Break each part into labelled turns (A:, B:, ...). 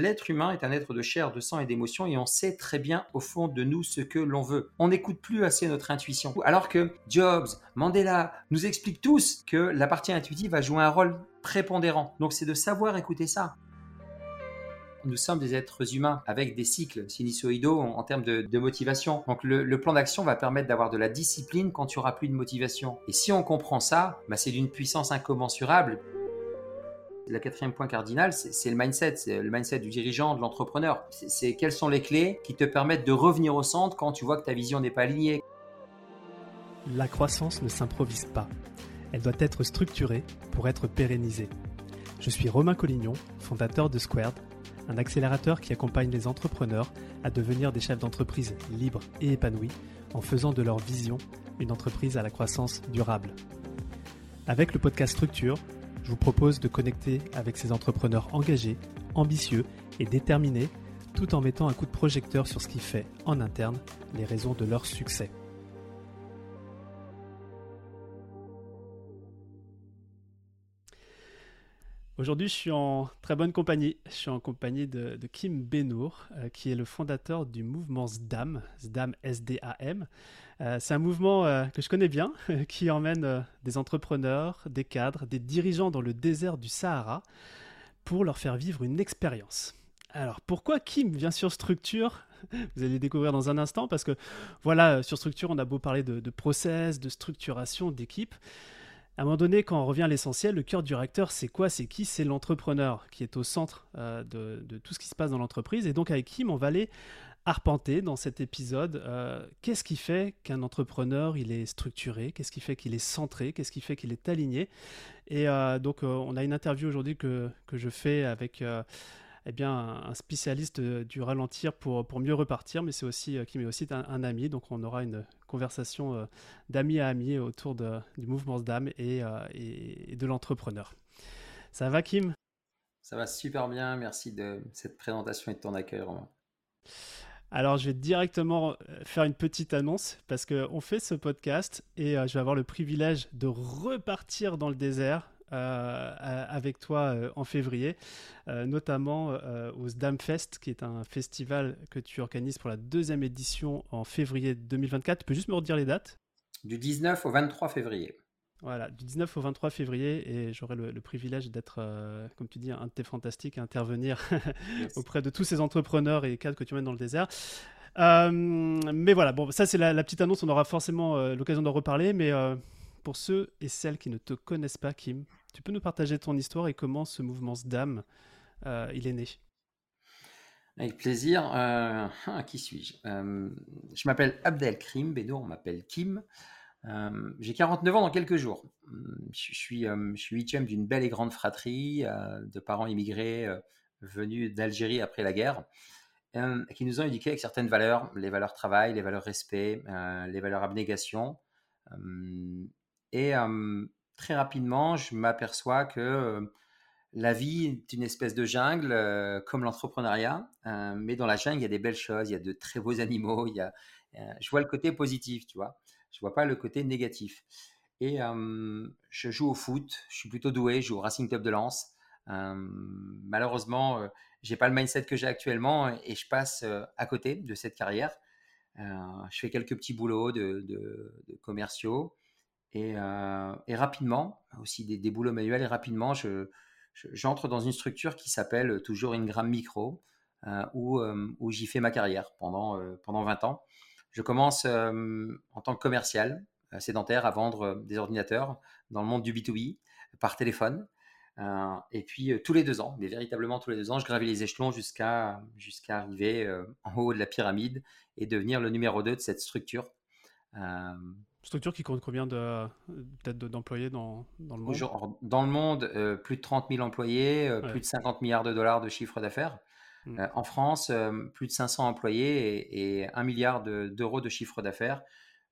A: L'être humain est un être de chair, de sang et d'émotion et on sait très bien au fond de nous ce que l'on veut. On n'écoute plus assez notre intuition. Alors que Jobs, Mandela nous expliquent tous que la partie intuitive va jouer un rôle prépondérant. Donc c'est de savoir écouter ça. Nous sommes des êtres humains avec des cycles sinusoïdaux en, termes de, motivation. Donc le, plan d'action va permettre d'avoir de la discipline quand il n'y aura plus de motivation. Et si on comprend ça, bah, c'est d'une puissance incommensurable le quatrième point cardinal, c'est le mindset, c'est le mindset du dirigeant, de l'entrepreneur. C'est quelles sont les clés qui te permettent de revenir au centre quand tu vois que ta vision n'est pas alignée?
B: La croissance ne s'improvise pas. Elle doit être structurée pour être pérennisée. Je suis Romain Collignon, fondateur de Squared, un accélérateur qui accompagne les entrepreneurs à devenir des chefs d'entreprise libres et épanouis en faisant de leur vision une entreprise à la croissance durable. Avec le podcast Structure, je vous propose de connecter avec ces entrepreneurs engagés, ambitieux et déterminés, tout en mettant un coup de projecteur sur ce qui fait, en interne, les raisons de leur succès. Aujourd'hui, je suis en très bonne compagnie. Je suis en compagnie de, Kim Benour, euh, qui est le fondateur du mouvement SDAM, SDAM S-D-A-M. Euh, c'est un mouvement euh, que je connais bien, qui emmène euh, des entrepreneurs, des cadres, des dirigeants dans le désert du Sahara pour leur faire vivre une expérience. Alors pourquoi Kim vient sur Structure? Vous allez découvrir dans un instant parce que voilà, sur Structure, on a beau parler de, process, de structuration, d'équipe. À un moment donné, quand on revient à l'essentiel, le cœur du réacteur, c'est quoi? C'est qui? C'est l'entrepreneur qui est au centre de, de, tout ce qui se passe dans l'entreprise. Et donc avec Kim, on va aller arpenter dans cet épisode euh, qu'est-ce qui fait qu'un entrepreneur il est structuré, qu'est-ce qui fait qu'il est centré, qu'est-ce qui fait qu'il est aligné? Et euh, donc euh, on a une interview aujourd'hui que, je fais avec eh bien, un spécialiste du ralentir pour, pour mieux repartir, mais c'est aussi qui m'est aussi un, ami, donc on aura une conversation d'ami à ami autour de, du mouvement d'âme et, et, de l'entrepreneur. Ça va Kim?
A: Ça va super bien, merci de cette présentation et de ton accueil Romain.
B: Alors, je vais directement euh, faire une petite annonce parce qu'on fait ce podcast et euh, je vais avoir le privilège de repartir dans le désert euh, avec toi en février, notamment au Sdamfest, qui est un festival que tu organises pour la deuxième édition en février 2024. Tu peux juste me redire les dates?
A: Du 19 au 23 février.
B: Voilà, du 19 au 23 février, et j'aurai le, privilège d'être, euh, comme tu dis, un de tes fantastiques à intervenir auprès de tous ces entrepreneurs et cadres que tu mènes dans le désert. Euh, mais voilà, bon, ça c'est la, petite annonce, on aura forcément euh, l'occasion d'en reparler, mais pour ceux et celles qui ne te connaissent pas, Kim, tu peux nous partager ton histoire et comment ce mouvement SDAM, il est né?
A: Avec plaisir. qui suis-je? Je m'appelle Abdelkrim Bédour, on m'appelle Kim. Euh, j'ai 49 ans dans quelques jours. Je suis, euh, je suis huitième d'une belle et grande fratrie euh, de parents immigrés venus d'Algérie après la guerre, qui nous ont éduqués avec certaines valeurs, les valeurs travail, les valeurs respect, les valeurs abnégation. et très rapidement, je m'aperçois que la vie est une espèce de jungle, comme l'entrepreneuriat, mais dans la jungle, il y a des belles choses, il y a de très beaux animaux, il y a, je vois le côté positif, tu vois. Je vois pas le côté négatif. Et je joue au foot, je suis plutôt doué, je joue au Racing Club de Lens. malheureusement, j'ai pas le mindset que j'ai actuellement et je passe à côté de cette carrière. je fais quelques petits boulots de, commerciaux et, rapidement, aussi des, boulots manuels, et rapidement, je, j'entre dans une structure qui s'appelle toujours Ingram Micro, où, où j'y fais ma carrière pendant, pendant 20 ans. Je commence en tant que commercial euh, sédentaire à vendre euh, des ordinateurs dans le monde du B2B par téléphone. Euh, et puis tous les deux ans, mais véritablement tous les deux ans, je gravis les échelons jusqu'à jusqu'à arriver en haut de la pyramide et devenir le numéro 2 de cette structure.
B: Structure qui compte combien de, peut-être d'employés dans, dans, le monde
A: Dans le monde, plus de 30 000 employés, plus de 50 milliards de dollars de chiffre d'affaires. Mmh. Euh, en France, euh, plus de 500 employés et, 1 milliard d'euros de, chiffre d'affaires.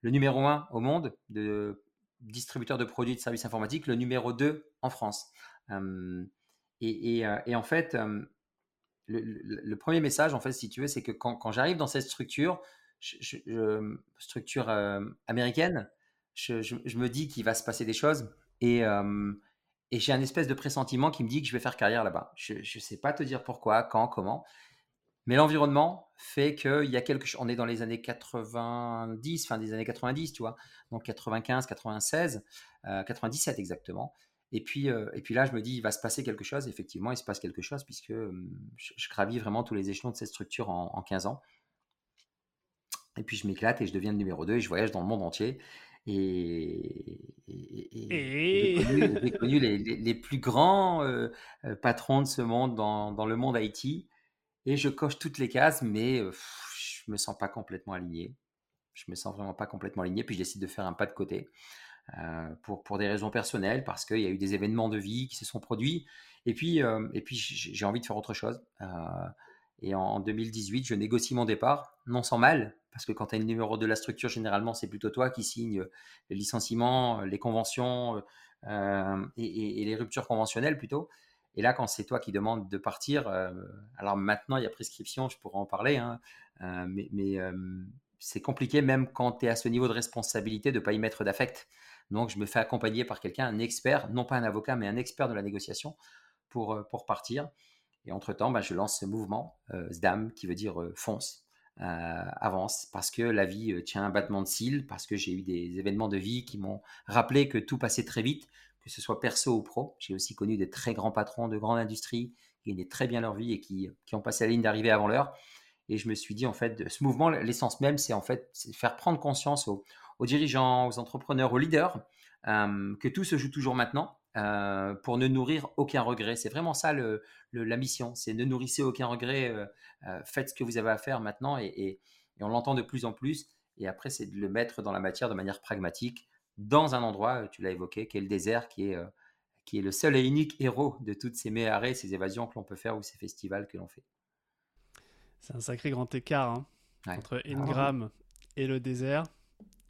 A: Le numéro 1 au monde de distributeur de produits et de services informatiques, le numéro 2 en France. et, en fait, le, premier message, en fait, si tu veux, c'est que quand, j'arrive dans cette structure, structure américaine, je, me dis qu'il va se passer des choses et, j'ai un espèce de pressentiment qui me dit que je vais faire carrière là-bas. Je ne sais pas te dire pourquoi, quand, comment. Mais l'environnement fait qu'il y a quelque chose. On est dans les années 90, fin des années 90, tu vois. Donc 95, 96, 97 exactement. Et puis, euh, et puis là, je me dis, il va se passer quelque chose. Effectivement, il se passe quelque chose puisque je, gravis vraiment tous les échelons de cette structure en, en 15 ans. Et puis je m'éclate et je deviens le numéro 2 et je voyage dans le monde entier. Et, j'ai connu, les, plus grands euh, euh, patrons de ce monde dans, le monde IT. Et je coche toutes les cases, mais je je me sens pas complètement aligné. Je me sens vraiment pas complètement aligné. Puis je décide de faire un pas de côté euh, pour, pour des raisons personnelles, parce qu'il y a eu des événements de vie qui se sont produits. Et puis, et puis j'ai envie de faire autre chose. Et en, en 2018, je négocie mon départ, non sans mal, parce que quand tu as le numéro de la structure, généralement, c'est plutôt toi qui signes les licenciements, les conventions euh, et, les ruptures conventionnelles plutôt. Et là, quand c'est toi qui demandes de partir, euh, alors maintenant, il y a prescription, je pourrais en parler, hein, euh, mais, c'est compliqué même quand tu es à ce niveau de responsabilité de ne pas y mettre d'affect. Donc, je me fais accompagner par quelqu'un, un expert, non pas un avocat, mais un expert de la négociation pour, pour partir. Et entre-temps, bah, je lance ce mouvement, SDAM, qui veut dire fonce, euh, avance parce que la vie euh, tient un battement de cils, parce que j'ai eu des événements de vie qui m'ont rappelé que tout passait très vite, que ce soit perso ou pro. J'ai aussi connu des très grands patrons de grande industrie qui gagnaient très bien leur vie et qui, ont passé la ligne d'arrivée avant l'heure. Et je me suis dit, en fait, ce mouvement, l'essence même, c'est en fait faire prendre conscience aux, dirigeants, aux entrepreneurs, aux leaders, euh, que tout se joue toujours maintenant euh, pour ne nourrir aucun regret. C'est vraiment ça le, la mission, c'est ne nourrissez aucun regret, euh, euh, faites ce que vous avez à faire maintenant et, on l'entend de plus en plus. Et après, c'est de le mettre dans la matière de manière pragmatique, dans un endroit, tu l'as évoqué, qui est le désert, qui est, qui est le seul et unique héros de toutes ces méarrées, ces évasions que l'on peut faire ou ces festivals que l'on fait.
B: C'est un sacré grand écart hein, entre Ingram et le désert.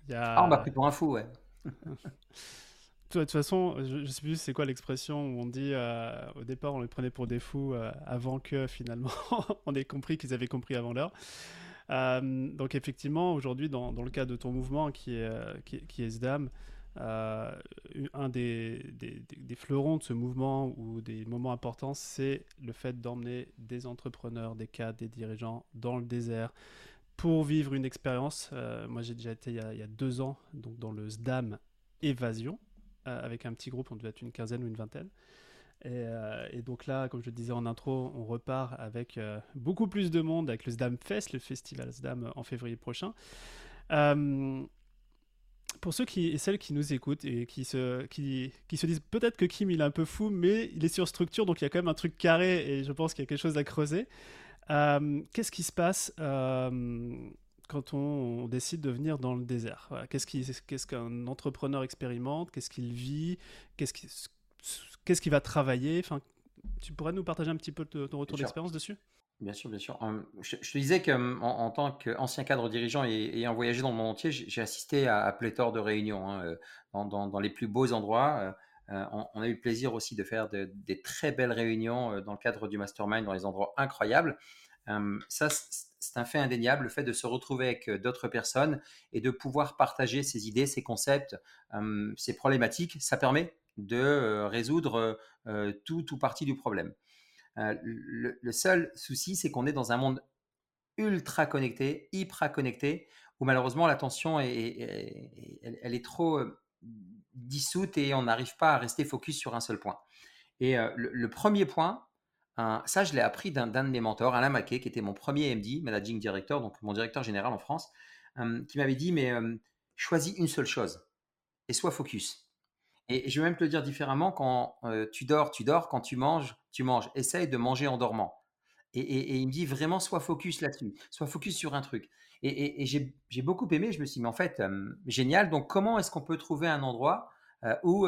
A: Il y a... Ah, on m'a pris pour un fou, ouais.
B: De toute façon, je, ne sais plus c'est quoi l'expression où on dit euh, au départ on les prenait pour des fous euh, avant que finalement on ait compris qu'ils avaient compris avant l'heure. Euh, donc effectivement, aujourd'hui, dans, dans, le cas de ton mouvement qui est, qui, qui est SDAM, un des, des, des, fleurons de ce mouvement ou des moments importants, c'est le fait d'emmener des entrepreneurs, des cadres, des dirigeants dans le désert pour vivre une expérience. moi, j'ai déjà été il y, a, il y, a, deux ans donc dans le SDAM Évasion. Euh, avec un petit groupe, on devait être une quinzaine ou une vingtaine. Euh, et, donc là, comme je le disais en intro, on repart avec euh, beaucoup plus de monde avec le SDAM Fest, le festival SDAM en février prochain. pour ceux qui, et celles qui nous écoutent et qui se, qui, qui se disent peut-être que Kim il est un peu fou, mais il est sur structure, donc il y a quand même un truc carré et je pense qu'il y a quelque chose à creuser. Qu'est-ce qui se passe quand on, décide de venir dans le désert Qu'est-ce qu'un entrepreneur expérimente Qu'est-ce qu'il vit Qu'est-ce qu'il va travailler enfin, Tu pourrais nous partager un petit peu ton retour d'expérience dessus?
A: Bien sûr, bien sûr. Hum, je, te disais qu'en en, tant qu'ancien cadre dirigeant et ayant voyagé dans le monde entier, j'ai assisté à, pléthore de réunions hein, euh, dans, les plus beaux endroits. Euh, euh, on, a eu le plaisir aussi de faire des très belles réunions dans le cadre du mastermind dans des endroits incroyables. Hum, ça, c'est un fait indéniable, le fait de se retrouver avec euh, d'autres personnes et de pouvoir partager ses idées, ses concepts, ses problématiques, ça permet de euh, résoudre euh, tout ou partie du problème. le, seul souci, c'est qu'on est dans un monde ultra connecté, hyper connecté, où malheureusement l'attention est, elle, est trop dissoute et on n'arrive pas à rester focus sur un seul point. Et le, premier point, ça, je l'ai appris d'un de mes mentors, Alain Maquet, qui était mon premier MD, Managing Director, donc mon directeur général en France, qui m'avait dit, mais choisis une seule chose et sois focus. Et, je vais même te le dire différemment, quand tu dors, tu dors, quand tu manges, tu manges. Essaye de manger en dormant. Et, il me dit vraiment, sois focus là-dessus, sois focus sur un truc. Et, j'ai beaucoup aimé, je me suis dit, mais en fait, génial, donc comment est-ce qu'on peut trouver un endroit où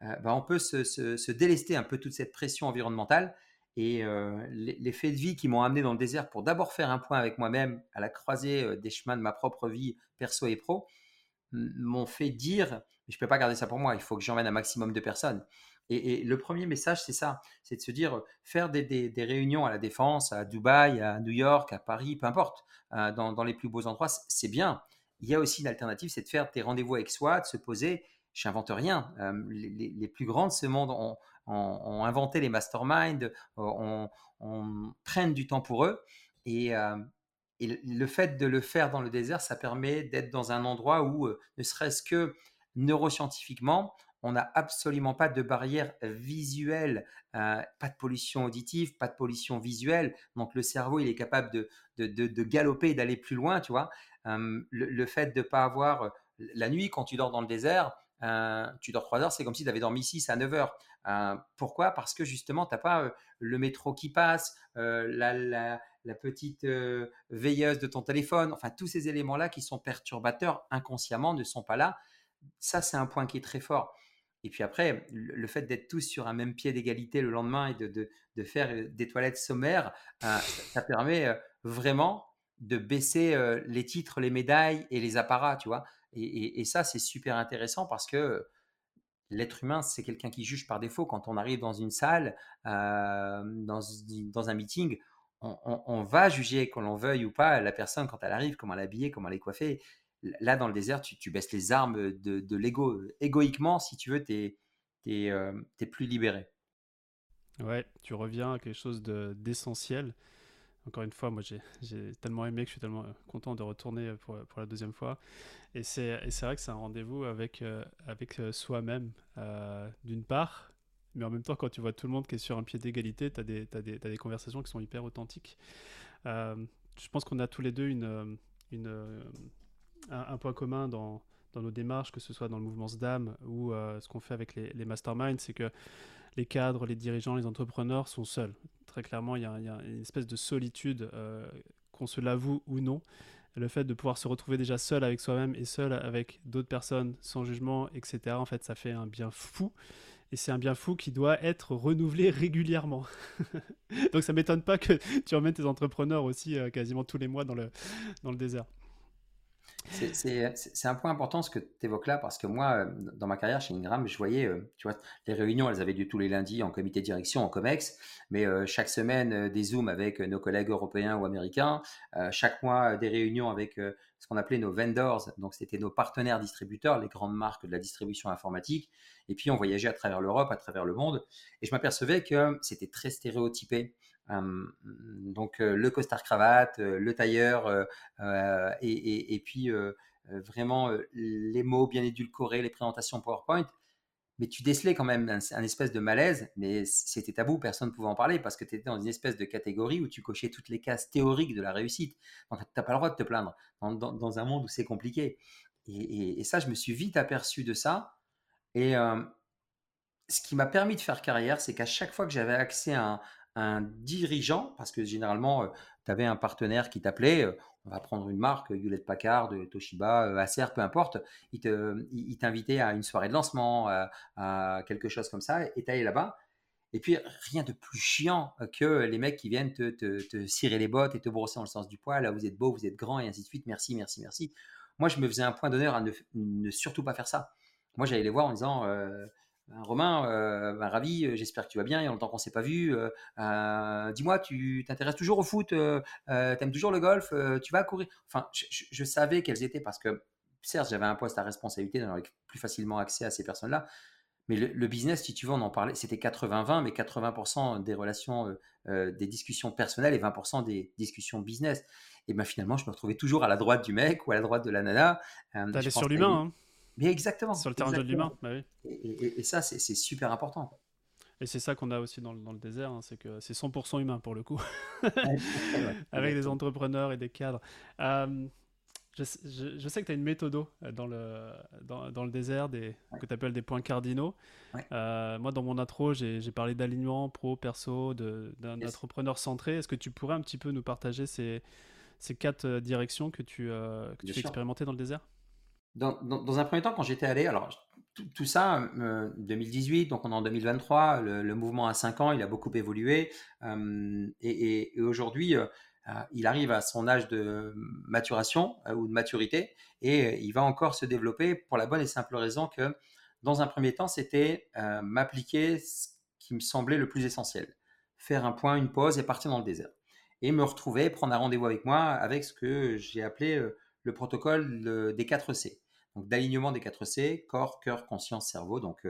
A: bah, on peut se, se, délester un peu toute cette pression environnementale et les, faits de vie qui m'ont amené dans le désert pour d'abord faire un point avec moi-même à la croisée des chemins de ma propre vie perso et pro, m'ont fait dire, je ne peux pas garder ça pour moi, il faut que j'emmène un maximum de personnes. Et, le premier message, c'est ça, c'est de se dire, faire des, réunions à la Défense, à Dubaï, à New York, à Paris, peu importe, dans, dans les plus beaux endroits, c'est bien. Il y a aussi une alternative, c'est de faire des rendez-vous avec soi, de se poser j'invente rien. Les, plus grands de ce monde ont, inventé les masterminds, on, prenne du temps pour eux. Et, et, le fait de le faire dans le désert, ça permet d'être dans un endroit où, ne serait-ce que neuroscientifiquement, on n'a absolument pas de barrière visuelle, euh, pas de pollution auditive, pas de pollution visuelle. Donc le cerveau, il est capable de, galoper d'aller plus loin, tu vois. Euh, le, fait de ne pas avoir euh, la nuit, quand tu dors dans le désert, tu dors 3 heures, c'est comme si tu avais dormi 6 à 9 heures. pourquoi? Parce que justement, tu n'as pas le métro qui passe, la, petite veilleuse de ton téléphone, enfin tous ces éléments-là qui sont perturbateurs inconsciemment ne sont pas là. Ça, c'est un point qui est très fort. Et puis après, le fait d'être tous sur un même pied d'égalité le lendemain et de, de, faire euh, des toilettes sommaires, euh, ça, permet euh, vraiment de baisser les titres, les médailles et les apparats, tu vois. Et, ça, c'est super intéressant parce que l'être humain, c'est quelqu'un qui juge par défaut. Quand on arrive dans une salle, dans, dans, un meeting, on, va juger, qu'on l'on veuille ou pas, la personne quand elle arrive, comment elle est habillée, comment elle. Là, dans le désert, tu, baisses les armes de, l'ego. Égoïquement, si tu veux, tu es, euh, plus libéré.
B: Ouais, tu reviens à quelque chose d'essentiel. Encore une fois, moi j'ai tellement aimé que je suis tellement euh, content de retourner pour, pour la deuxième fois. Et c'est vrai que c'est un rendez-vous avec, euh, soi-même, d'une part, mais en même temps, quand tu vois tout le monde qui est sur un pied d'égalité, tu as, des, conversations qui sont hyper authentiques. je pense qu'on a tous les deux un, point commun dans, nos démarches, que ce soit dans le mouvement SDAM ou euh, ce qu'on fait avec les, les masterminds, c'est que les cadres, les dirigeants, les entrepreneurs sont seuls. Très clairement, il y a, une espèce de solitude, euh, qu'on se l'avoue ou non. Le fait de pouvoir se retrouver déjà seul avec soi-même et seul avec d'autres personnes, sans jugement, etc., en fait, ça fait un bien fou. Et c'est un bien fou qui doit être renouvelé régulièrement. Donc ça m'étonne pas que tu emmènes tes entrepreneurs aussi euh, quasiment tous les mois dans le, dans le désert.
A: C'est un point important ce que tu évoques là, parce que moi, euh, dans ma carrière chez Ingram, je voyais, euh, tu vois, les réunions, elles avaient lieu tous les lundis en comité de direction, en COMEX, mais euh, chaque semaine, des Zooms avec nos collègues européens ou américains, chaque mois, des réunions avec ce qu'on appelait nos vendors, donc c'était nos partenaires distributeurs, les grandes marques de la distribution informatique, et puis on voyageait à travers l'Europe, à travers le monde, et je m'apercevais que c'était très stéréotypé donc le costard cravate, le tailleur, et, puis vraiment les mots bien édulcorés, les présentations PowerPoint. Mais tu décelais quand même un, espèce de malaise, mais c'était tabou, personne ne pouvait en parler parce que tu étais dans une espèce de catégorie où tu cochais toutes les cases théoriques de la réussite. Donc tu n'as pas le droit de te plaindre dans, un monde où c'est compliqué. Et, ça, je me suis vite aperçu de ça. Et ce qui m'a permis de faire carrière, c'est qu'à chaque fois que j'avais accès à un, un dirigeant, parce que généralement, euh, tu avais un partenaire qui t'appelait, euh, on va prendre une marque, Hewlett Packard, Toshiba, euh, Acer, peu importe, il, t'invitait à une soirée de lancement, à, quelque chose comme ça, et tu allais là-bas. Et puis, rien de plus chiant que les mecs qui viennent te, cirer les bottes et te brosser dans le sens du poil. Là, vous êtes beau, vous êtes grand, et ainsi de suite. Merci, merci, merci. Moi, je me faisais un point d'honneur à ne, surtout pas faire ça. Moi, j'allais les voir en disant Romain, euh, ben, ravi, euh, j'espère que tu vas bien, il y a longtemps qu'on ne s'est pas vu. Euh, dis-moi, tu t'intéresses toujours au foot, tu aimes toujours le golf, tu vas courir? Enfin, je, savais quelles étaient parce que, certes, j'avais un poste à responsabilité, j'avais plus facilement accès à ces personnes-là. Mais le, business, si tu veux, on en parlait, c'était 80-20, mais 80% des relations, des discussions personnelles et 20% des discussions business. Et ben finalement, je me retrouvais toujours à la droite du mec ou à la droite de la nana.
B: T'allais sur l'humain, hein
A: mais exactement.
B: Sur le terrain de l'humain, bah oui.
A: et, ça, c'est super important.
B: Et c'est ça qu'on a aussi dans le, dans le désert, hein, c'est que c'est 100% humain pour le coup, avec des entrepreneurs et des cadres. Euh, je, je, sais que tu as une méthode euh, dans le, dans, dans le désert des, que tu appelles des points cardinaux. Euh, moi, dans mon intro, j'ai parlé d'alignement pro, perso, d'un entrepreneur centré. Est-ce que tu pourrais un petit peu nous partager ces, ces quatre directions que tu, que tu fais expérimenter dans le désert?
A: Dans, un premier temps, quand j'étais allé, alors tout, ça, 2018, euh, donc on est en 2023, le, mouvement a 5 ans, il a beaucoup évolué. Euh, et, aujourd'hui, euh, il arrive à son âge de maturation ou de maturité et il va encore se développer pour la bonne et simple raison que, dans un premier temps, c'était m'appliquer ce qui me semblait le plus essentiel. Faire un point, une pause et partir dans le désert. Et me retrouver, prendre un rendez-vous avec moi avec ce que j'ai appelé le protocole des 4 C. donc d'alignement des 4 C, corps, cœur, conscience, cerveau. Donc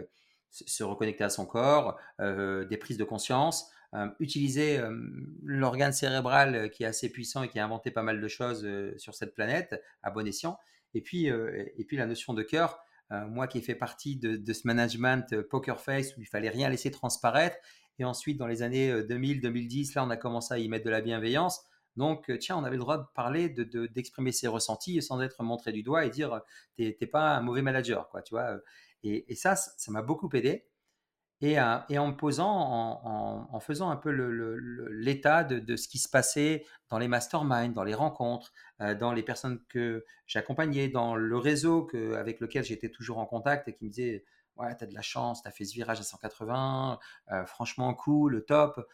A: se reconnecter à son corps, des prises de conscience, utiliser l'organe cérébral qui est assez puissant et qui a inventé pas mal de choses sur cette planète à bon escient. Et puis, et puis la notion de cœur, moi qui ai fait partie de, de, ce management poker face où il fallait rien laisser transparaître. Et ensuite, dans les années 2000-2010, là, on a commencé à y mettre de la bienveillance. Donc, tiens, on avait le droit de parler, d'exprimer de, ses ressentis sans être montré du doigt et dire t'es pas un mauvais manager, quoi, tu vois. Et, ça, ça m'a beaucoup aidé. Et, en me posant, en, faisant un peu l'état de, de, ce qui se passait dans les masterminds, dans les rencontres, dans les personnes que j'accompagnais, dans le réseau que, avec lequel j'étais toujours en contact et qui me disait Ouais, tu as de la chance, tu as fait ce virage à 180, franchement cool, top.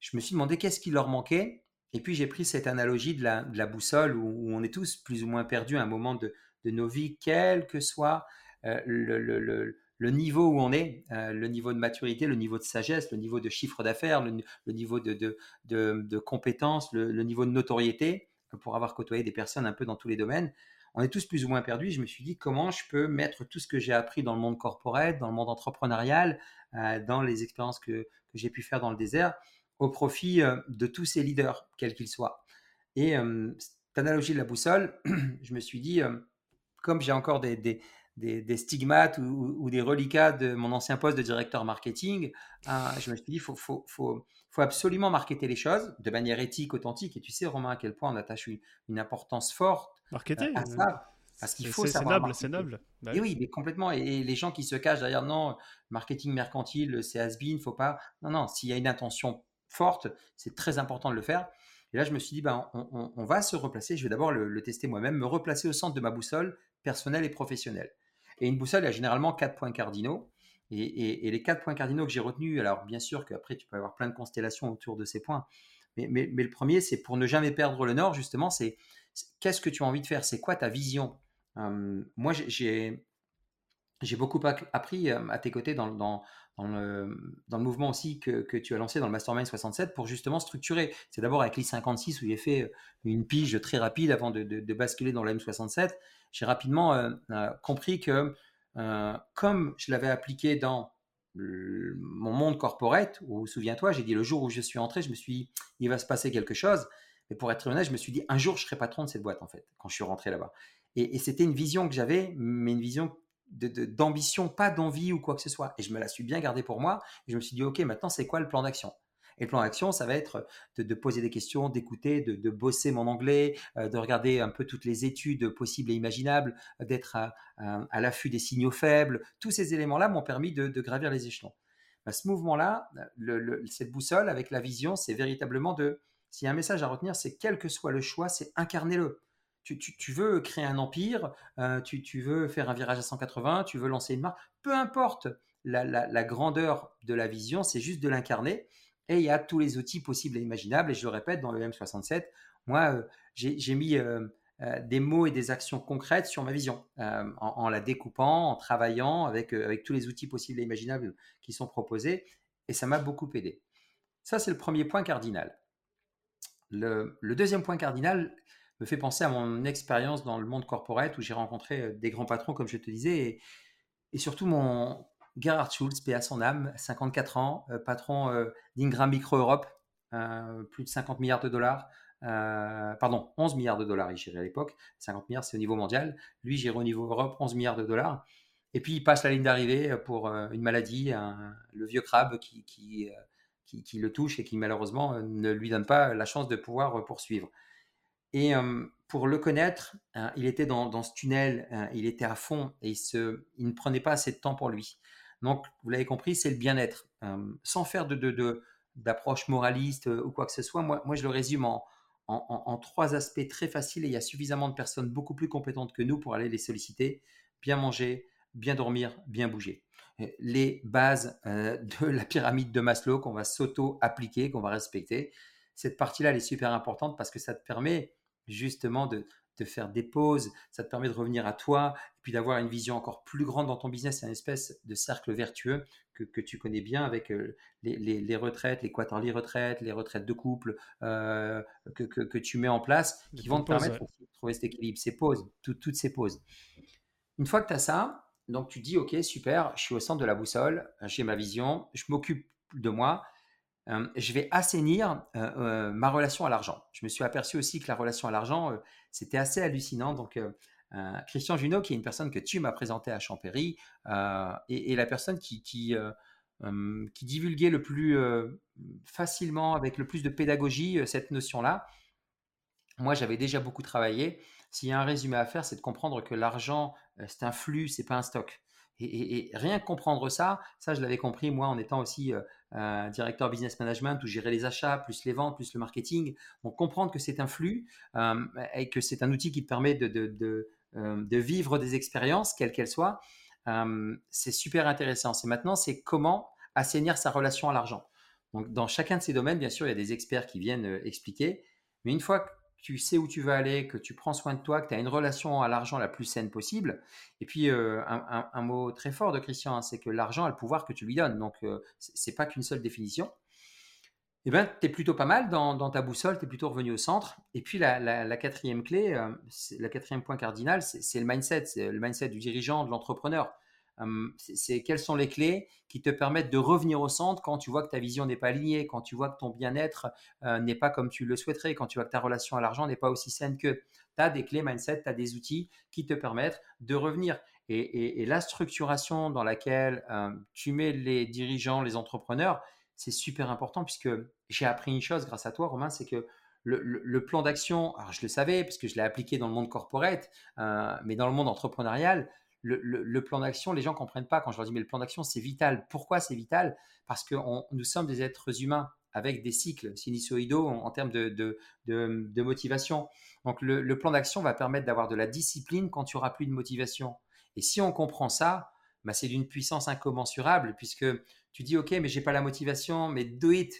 A: Je me suis demandé qu'est-ce qui leur manquait et puis j'ai pris cette analogie de la, boussole où, on est tous plus ou moins perdus à un moment de, nos vies, quel que soit euh, le, niveau où on est, euh, le niveau de maturité, le niveau de sagesse, le niveau de chiffre d'affaires, le, niveau de, compétences, le, niveau de notoriété, pour avoir côtoyé des personnes un peu dans tous les domaines. On est tous plus ou moins perdus. Je me suis dit comment je peux mettre tout ce que j'ai appris dans le monde corporel, dans le monde entrepreneurial, euh, dans les expériences que j'ai pu faire dans le désert, au profit euh, de tous ces leaders, quels qu'ils soient. Et euh, cette analogie de la boussole, je me suis dit, euh, comme j'ai encore des, des, des, stigmates ou, des reliquats de mon ancien poste de directeur marketing, je me suis dit, il faut, faut, faut, faut, absolument marketer les choses de manière éthique, authentique. Et tu sais, Romain, à quel point on attache une, importance forte
B: marketer,
A: à ça. Parce qu'il faut savoir.
B: C'est noble, c'est noble.
A: Bah et oui. mais complètement. Et, les gens qui se cachent derrière, non, marketing mercantile, c'est has-been, faut pas. Non, non, s'il y a une intention c'est très important de le faire. Et là, je me suis dit, ben, on, va se replacer. Je vais d'abord le, tester moi-même, me replacer au centre de ma boussole personnelle et professionnelle. Et une boussole, il y a généralement quatre points cardinaux. Et, les quatre points cardinaux que j'ai retenus, alors bien sûr qu'après, tu peux avoir plein de constellations autour de ces points. Mais, le premier, c'est pour ne jamais perdre le nord, justement, c'est qu'est-ce que tu as envie de faire? C'est quoi ta vision? Hum, Moi, j'ai beaucoup appris euh, à tes côtés dans, dans le, le mouvement aussi que, tu as lancé dans le Mastermind 67 pour justement structurer. C'est d'abord avec l'I56 où j'ai fait une pige très rapide avant de, basculer dans m 67 J'ai rapidement euh, euh, compris que euh, comme je l'avais appliqué dans mon monde corporate, où souviens-toi, j'ai dit le jour où je suis entré, je me suis dit, il va se passer quelque chose. Et pour être honnête, je me suis dit, un jour, je serai patron de cette boîte, en fait, quand je suis rentré là-bas. Et, et c'était une vision que j'avais, mais une vision d'ambition, pas d'envie ou quoi que ce soit. Et je me la suis bien gardée pour moi. Et je me suis dit, OK, maintenant, c'est quoi le plan d'action? Et le plan d'action, ça va être de, poser des questions, d'écouter, de, bosser mon anglais, euh, de regarder un peu toutes les études possibles et imaginables, d'être à, l'affût des signaux faibles. Tous ces éléments-là m'ont permis de, gravir les échelons. Bah, ce mouvement-là, cette boussole avec la vision, c'est véritablement de, s'il y a un message à retenir, c'est quel que soit le choix, c'est incarner-le tu, veux créer un empire, euh, tu, veux faire un virage à 180, tu veux lancer une marque, peu importe la, grandeur de la vision, c'est juste de l'incarner. Et il y a tous les outils possibles et imaginables. Et je le répète, dans le M67, moi, euh, j'ai mis euh, des mots et des actions concrètes sur ma vision, en, la découpant, en travaillant avec, tous les outils possibles et imaginables qui sont proposés. Et ça m'a beaucoup aidé. Ça, c'est le premier point cardinal. Le, deuxième point cardinal, me fait penser à mon expérience dans le monde corporate où j'ai rencontré euh, des grands patrons, comme je te disais, et, surtout mon Gerhard Schulz, paix à son âme, 54 ans, euh, patron euh, d'Ingram Micro Europe, plus de 50 milliards de dollars. pardon, 11 milliards de dollars, il gérait à l'époque. 50 milliards, c'est au niveau mondial. Lui, gère au niveau Europe 11 milliards de dollars. Et puis, il passe la ligne d'arrivée pour une maladie, le vieux crabe qui, qui, qui, le touche et qui, malheureusement, ne lui donne pas la chance de pouvoir poursuivre. Et pour le connaître, hein, il était dans, ce tunnel, hein, il était à fond et il, ne prenait pas assez de temps pour lui. Donc, vous l'avez compris, c'est le bien-être. sans faire d'approche moraliste ou quoi que ce soit, moi, je le résume en, trois aspects très faciles et il y a suffisamment de personnes beaucoup plus compétentes que nous pour aller les solliciter. Bien manger, bien dormir, bien bouger. Les bases de la pyramide de Maslow qu'on va s'auto-appliquer, qu'on va respecter cette partie-là, elle est super importante parce que ça te permet justement de, faire des pauses, ça te permet de revenir à toi, et puis d'avoir une vision encore plus grande dans ton business. C'est une espèce de cercle vertueux que, tu connais bien avec euh, les, retraites, les quarterly retraites, les retraites de couple euh, que, tu mets en place, qui vont te permettre de trouver cet équilibre, ces pauses, toutes ces pauses. Une fois que tu as ça, donc tu dis, OK, super, je suis au centre de la boussole, j'ai ma vision, je m'occupe de moi, euh, je vais assainir euh, euh, ma relation à l'argent. Je me suis aperçu aussi que la relation à l'argent, c'était assez hallucinant. Donc, Christian Junot, qui est une personne que tu m'as présentée à Champéry, est, la personne qui, qui, qui, divulguait le plus facilement, avec le plus de pédagogie, cette notion-là. Moi, j'avais déjà beaucoup travaillé. S'il y a un résumé à faire, c'est de comprendre que l'argent, c'est un flux, c'est pas un stock. Et, rien que comprendre ça, ça je l'avais compris moi en étant aussi directeur business management où gérer les achats, plus les ventes, plus le marketing. Donc comprendre que c'est un flux euh, et que c'est un outil qui te permet de, euh, vivre des expériences, quelles qu'elles soient, c'est super intéressant. C'est maintenant, c'est comment assainir sa relation à l'argent. Donc dans chacun de ces domaines, bien sûr, il y a des experts qui viennent expliquer. Mais une fois tu sais où tu vas aller, que tu prends soin de toi, que tu as une relation à l'argent la plus saine possible. Et puis, euh, un, mot très fort de Christian, hein, c'est que l'argent a le pouvoir que tu lui donnes. Donc, euh, ce c'est pas qu'une seule définition. Eh bien, tu es plutôt pas mal dans, ta boussole, tu es plutôt revenu au centre. Et puis, la, quatrième clé, euh, la quatrième point cardinal, c'est le mindset, c'est le mindset du dirigeant, de l'entrepreneur. C'est quelles sont les clés qui te permettent de revenir au centre quand tu vois que ta vision n'est pas alignée, quand tu vois que ton bien-être euh, n'est pas comme tu le souhaiterais, quand tu vois que ta relation à l'argent n'est pas aussi saine que. Tu as des clés mindset, tu as des outils qui te permettent de revenir. Et, la structuration dans laquelle tu mets les dirigeants, les entrepreneurs, c'est super important puisque j'ai appris une chose grâce à toi, Romain, c'est que le, plan d'action, alors je le savais parce que je l'ai appliqué dans le monde corporate, euh, mais dans le monde entrepreneurial, le, plan d'action, les gens ne comprennent pas quand je leur dis mais le plan d'action c'est vital. Pourquoi c'est vital? Parce que nous sommes des êtres humains avec des cycles sinusoïdaux en, termes de, motivation. Donc le, plan d'action va permettre d'avoir de la discipline quand tu auras plus de motivation. Et si on comprend ça, bah, c'est d'une puissance incommensurable puisque tu dis ok mais j'ai pas la motivation, mais do it,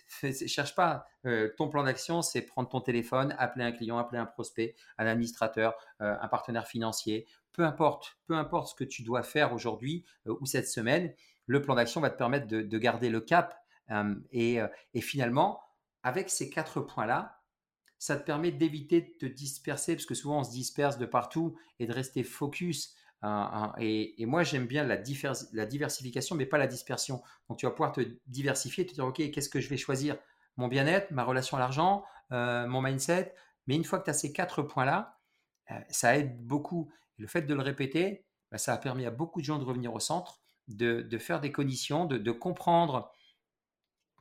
A: cherche pas. Euh, ton plan d'action c'est prendre ton téléphone, appeler un client, appeler un prospect, un administrateur, euh, un partenaire financier, peu importe, peu importe ce que tu dois faire aujourd'hui euh, ou cette semaine, le plan d'action va te permettre de, garder le cap. Euh, euh, et, finalement, avec ces quatre points-là, ça te permet d'éviter de te disperser, parce que souvent on se disperse de partout, et de rester focus. et, moi, j'aime bien la, diversification, mais pas la dispersion. Donc, tu vas pouvoir te diversifier, te dire, OK, qu'est-ce que je vais choisir? Mon bien-être, ma relation à l'argent, mon mindset. Mais une fois que tu as ces quatre points-là, ça aide beaucoup le fait de le répéter, bah, ça a permis à beaucoup de gens de revenir au centre, de, faire des conditions, de, comprendre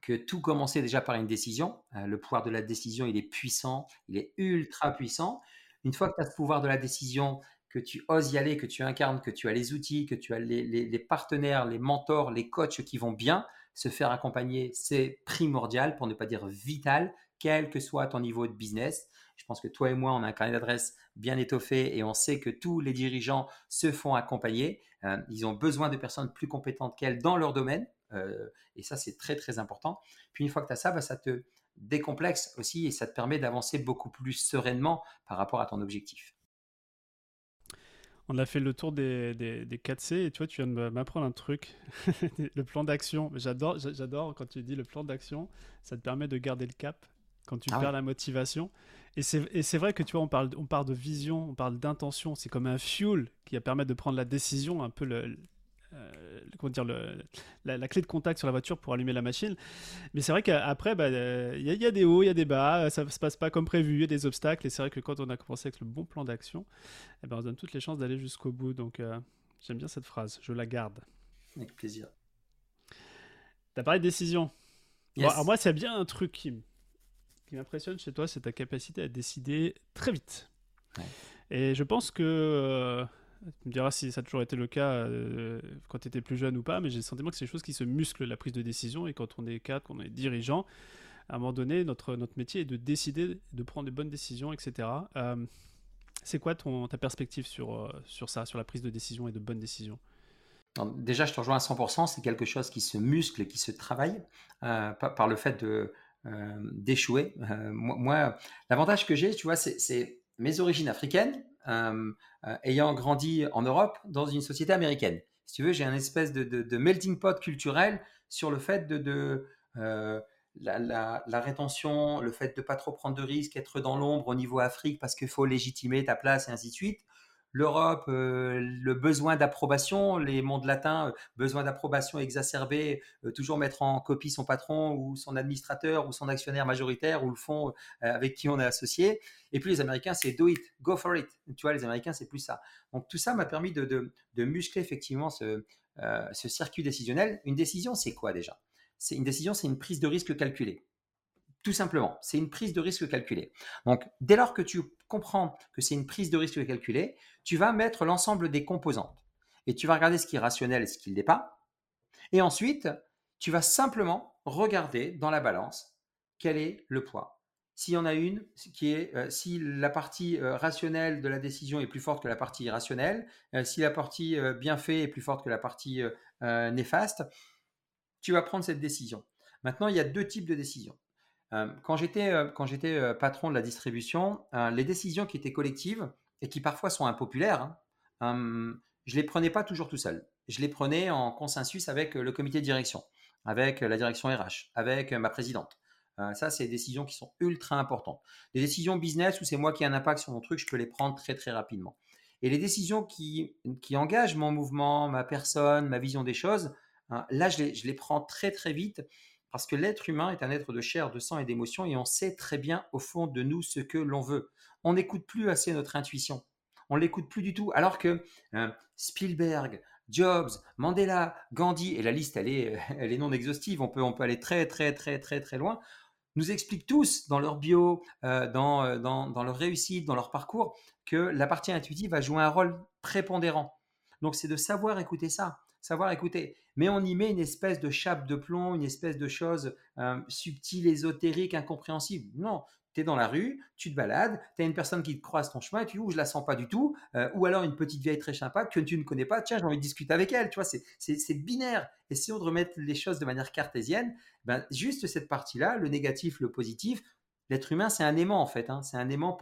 A: que tout commençait déjà par une décision. Euh, le pouvoir de la décision, il est puissant, il est ultra puissant. Une fois que tu as ce pouvoir de la décision, que tu oses y aller, que tu incarnes, que tu as les outils, que tu as les partenaires, les mentors, les coachs qui vont bien, se faire accompagner, c'est primordial, pour ne pas dire vital, quel que soit ton niveau de business. Je pense que toi et moi, on a un carnet d'adresses bien étoffé et on sait que tous les dirigeants se font accompagner. Euh, ils ont besoin de personnes plus compétentes qu'elles dans leur domaine. Euh, et ça, c'est très, très important. Puis une fois que tu as ça, bah, ça te décomplexe aussi et ça te permet d'avancer beaucoup plus sereinement par rapport à ton objectif.
B: On a fait le tour des, des, 4C et toi, tu viens de m'apprendre un truc, le plan d'action. J'adore, j'adore quand tu dis le plan d'action, ça te permet de garder le cap quand tu ah perds la motivation. Et c'est vrai que tu vois, on parle, on parle de vision, on parle d'intention. C'est comme un fuel qui va permettre de prendre la décision, un peu le, euh, comment dire, le, la, clé de contact sur la voiture pour allumer la machine. Mais c'est vrai qu'après, bah, il bah, y, y, a des hauts, il y a des bas, ça ne se passe pas comme prévu, il y a des obstacles. Et c'est vrai que quand on a commencé avec le bon plan d'action, eh ben, on donne toutes les chances d'aller jusqu'au bout. Donc euh, j'aime bien cette phrase, je la garde.
A: Avec plaisir.
B: Tu as parlé de décision. alors moi, c'est bien un truc qui qui m'impressionne chez toi, c'est ta capacité à décider très vite. Et je pense que, euh, tu me diras si ça a toujours été le cas euh, quand tu étais plus jeune ou pas, mais j'ai le sentiment que c'est des choses qui se musclent la prise de décision. Et quand on est cadre, quand on est dirigeant, à un moment donné, notre, notre métier est de décider, de prendre des bonnes décisions, etc. Euh, c'est quoi ton, ta perspective sur, sur ça, sur la prise de décision et de bonnes décisions?
A: Déjà, je te rejoins à 100%, c'est quelque chose qui se muscle qui se travaille par le fait de d'échouer. Euh, moi, l'avantage que j'ai, tu vois, c'est mes origines africaines, euh, ayant grandi en Europe dans une société américaine. Si tu veux, j'ai un espèce de, melting pot culturel sur le fait de, la, rétention, le fait de pas trop prendre de risques, être dans l'ombre au niveau Afrique parce qu'il faut légitimer ta place et ainsi de suite. l'Europe, le besoin d'approbation, les mondes latins, besoin d'approbation exacerbé, toujours mettre en copie son patron ou son administrateur ou son actionnaire majoritaire ou le fonds avec qui on est associé. Et puis les Américains, c'est do it, go for it. Tu vois, les Américains, c'est plus ça. Donc tout ça m'a permis de, de, muscler effectivement ce, ce circuit décisionnel. Une décision, c'est quoi déjà? C'est une décision, c'est une prise de risque calculée. Tout simplement, c'est une prise de risque calculée. Donc, dès lors que tu comprends que c'est une prise de risque calculée, tu vas mettre l'ensemble des composantes et tu vas regarder ce qui est rationnel et ce qui ne l'est pas. Et ensuite, tu vas simplement regarder dans la balance quel est le poids. S'il y en a une, euh, si la partie euh, rationnelle de la décision est plus forte que la partie irrationnelle, euh, si la partie bien faite est plus forte que la partie néfaste, tu vas prendre cette décision. Maintenant, il y a deux types de décisions. Euh, quand j'étais euh, euh, patron de la distribution, les décisions qui étaient collectives et qui parfois sont impopulaires, hein, je les prenais pas toujours tout seul. Je les prenais en consensus avec le comité de direction, avec la direction RH, avec ma présidente. ça, c'est des décisions qui sont ultra importantes. Les décisions business où c'est moi qui ai un impact sur mon truc, je peux les prendre très très rapidement. Et les décisions qui, qui engagent mon mouvement, ma personne, ma vision des choses, hein, là, je les, je les, prends très très vite parce que l'être humain est un être de chair, de sang et d'émotion, et on sait très bien au fond de nous ce que l'on veut. On n'écoute plus assez notre intuition. On l'écoute plus du tout. Alors que euh, Spielberg, Jobs, Mandela, Gandhi, et la liste elle est, elle est non exhaustive, on peut, on peut aller très très très très très loin, nous expliquent tous dans leur bio, euh, dans, euh, dans, dans leur réussite, dans leur parcours, que la partie intuitive va jouer un rôle prépondérant. Donc c'est de savoir écouter ça savoir écouter. Mais on y met une espèce de chape de plomb, une espèce de chose euh, subtile, ésotérique, incompréhensible. Non, tu es dans la rue, tu te balades, tu as une personne qui te croise ton chemin, et tu dis, je la sens pas du tout, euh, ou alors une petite vieille très sympa que tu ne connais pas, tiens, j'ai envie de discuter avec elle, tu vois, c'est binaire. Essayons de remettre les choses de manière cartésienne. Ben, juste cette partie-là, le négatif, le positif, L'être humain, c'est un aimant en fait, hein. c'est un aimant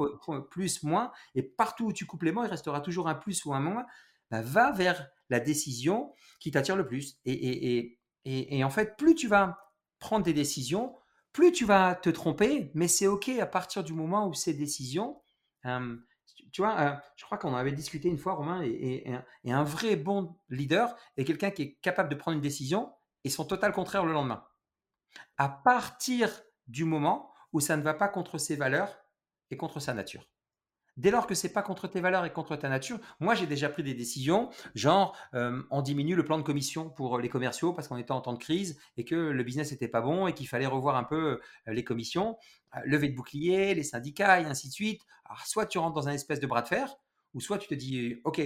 A: plus, moins, et partout où tu coupes l'aimant, il restera toujours un plus ou un moins. Ben, va vers la décision qui t'attire le plus. Et, en fait, plus tu vas prendre des décisions, plus tu vas te tromper, mais c'est OK à partir du moment où ces décisions, tu vois, je crois qu'on avait discuté une fois, Romain, et, un vrai bon leader est quelqu'un qui est capable de prendre une décision et son total contraire le lendemain. À partir du moment où ça ne va pas contre ses valeurs et contre sa nature. Dès lors que c'est pas contre tes valeurs et contre ta nature, moi j'ai déjà pris des décisions, genre euh, on diminue le plan de commission pour les commerciaux parce qu'on était en temps de crise et que le business n'était pas bon et qu'il fallait revoir un peu euh, les commissions, euh, lever de bouclier, les syndicats et ainsi de suite. Alors soit tu rentres dans un espèce de bras de fer, ou soit tu te dis ok,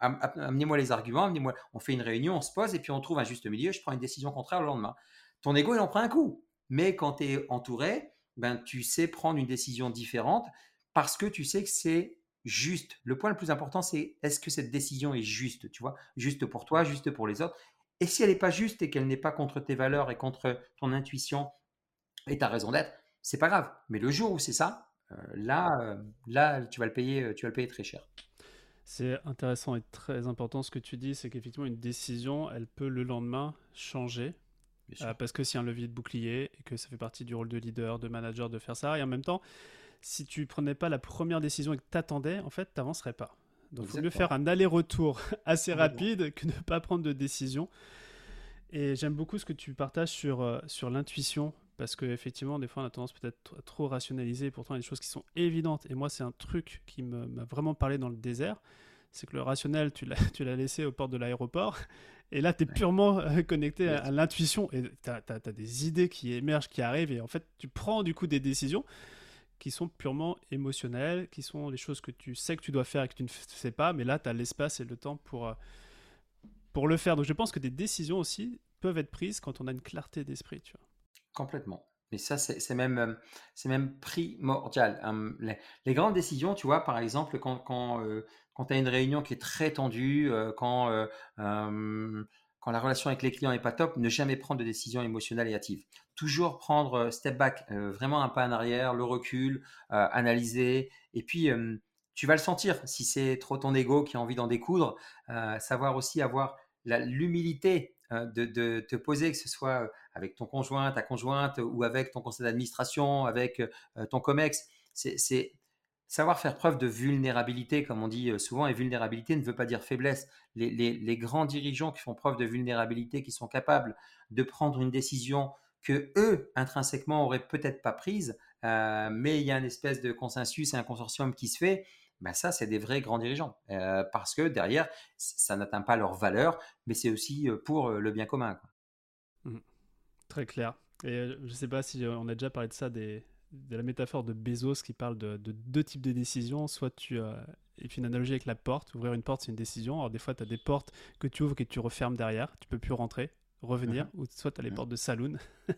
A: amenez-moi les arguments, amenez-moi, on fait une réunion, on se pose et puis on trouve un juste milieu, je prends une décision contraire le lendemain. Ton ego il en prend un coup, mais quand tu es entouré, ben tu sais prendre une décision différente parce que tu sais que c'est juste. Le point le plus important, c'est est-ce que cette décision est juste, tu vois, juste pour toi, juste pour les autres. Et si elle n'est pas juste et qu'elle n'est pas contre tes valeurs et contre ton intuition et ta raison d'être, c'est pas grave. Mais le jour où c'est ça, euh, là, euh, là, tu vas le payer, tu vas le payer très cher.
B: C'est intéressant et très important ce que tu dis, c'est qu'effectivement une décision, elle peut le lendemain changer. Euh, parce que c'est un levier de bouclier et que ça fait partie du rôle de leader, de manager de faire ça. Et en même temps, si tu prenais pas la première décision et que tu attendais, en fait, tu n'avancerais pas. Donc, il faut mieux faire un aller-retour assez rapide que ne pas prendre de décision. Et j'aime beaucoup ce que tu partages sur, euh, sur l'intuition, parce qu'effectivement, des fois, on a tendance peut-être à trop rationaliser. Pourtant, il y a des choses qui sont évidentes. Et moi, c'est un truc qui m'a vraiment parlé dans le désert. C'est que le rationnel, tu l'as laissé au port de l'aéroport. Et là, tu es purement euh, connecté à, l'intuition. Et tu as, as, des idées qui émergent, qui arrivent. Et en fait, tu prends du coup des décisions qui sont purement émotionnelles, qui sont les choses que tu sais que tu dois faire et que tu ne sais pas, mais là, tu as l'espace et le temps pour, euh, pour le faire. Donc je pense que des décisions aussi peuvent être prises quand on a une clarté d'esprit. Tu vois.
A: Complètement. Et ça, c'est même, euh, même primordial. Hum, les, grandes décisions, tu vois, par exemple, quand, quand, euh, quand tu as une réunion qui est très tendue, quand hum, quand la relation avec les clients n'est pas top, ne jamais prendre de décisions émotionnelles et hâtives. Toujours prendre euh, step back, euh, vraiment un pas en arrière, le recul, euh, analyser. Et puis, tu vas le sentir si c'est trop ton ego qui a envie d'en découdre. savoir aussi avoir l'humilité de, te poser, que ce soit avec ton conjoint, ta conjointe ou avec ton conseil d'administration, avec ton COMEX. C'est savoir faire preuve de vulnérabilité, comme on dit souvent, et vulnérabilité ne veut pas dire faiblesse. Les, grands dirigeants qui font preuve de vulnérabilité, qui sont capables de prendre une décision que eux, intrinsèquement, auraient peut-être pas prise, mais il y a une espèce de consensus et un consortium qui se fait, ben ça, c'est des vrais grands dirigeants. parce que derrière, ça n'atteint pas leur valeur, mais c'est aussi pour le bien commun.
B: Mmh. Très clair. Et je ne sais pas si on a déjà parlé de ça, de la métaphore de Bezos qui parle de, deux types de décisions. Soit tu. Euh, et puis une analogie avec la porte. Ouvrir une porte, c'est une décision. Alors des fois, tu as des portes que tu ouvres et que tu refermes derrière. Tu peux plus rentrer revenir, mhm. ou soit tu as les mhm. portes de saloon,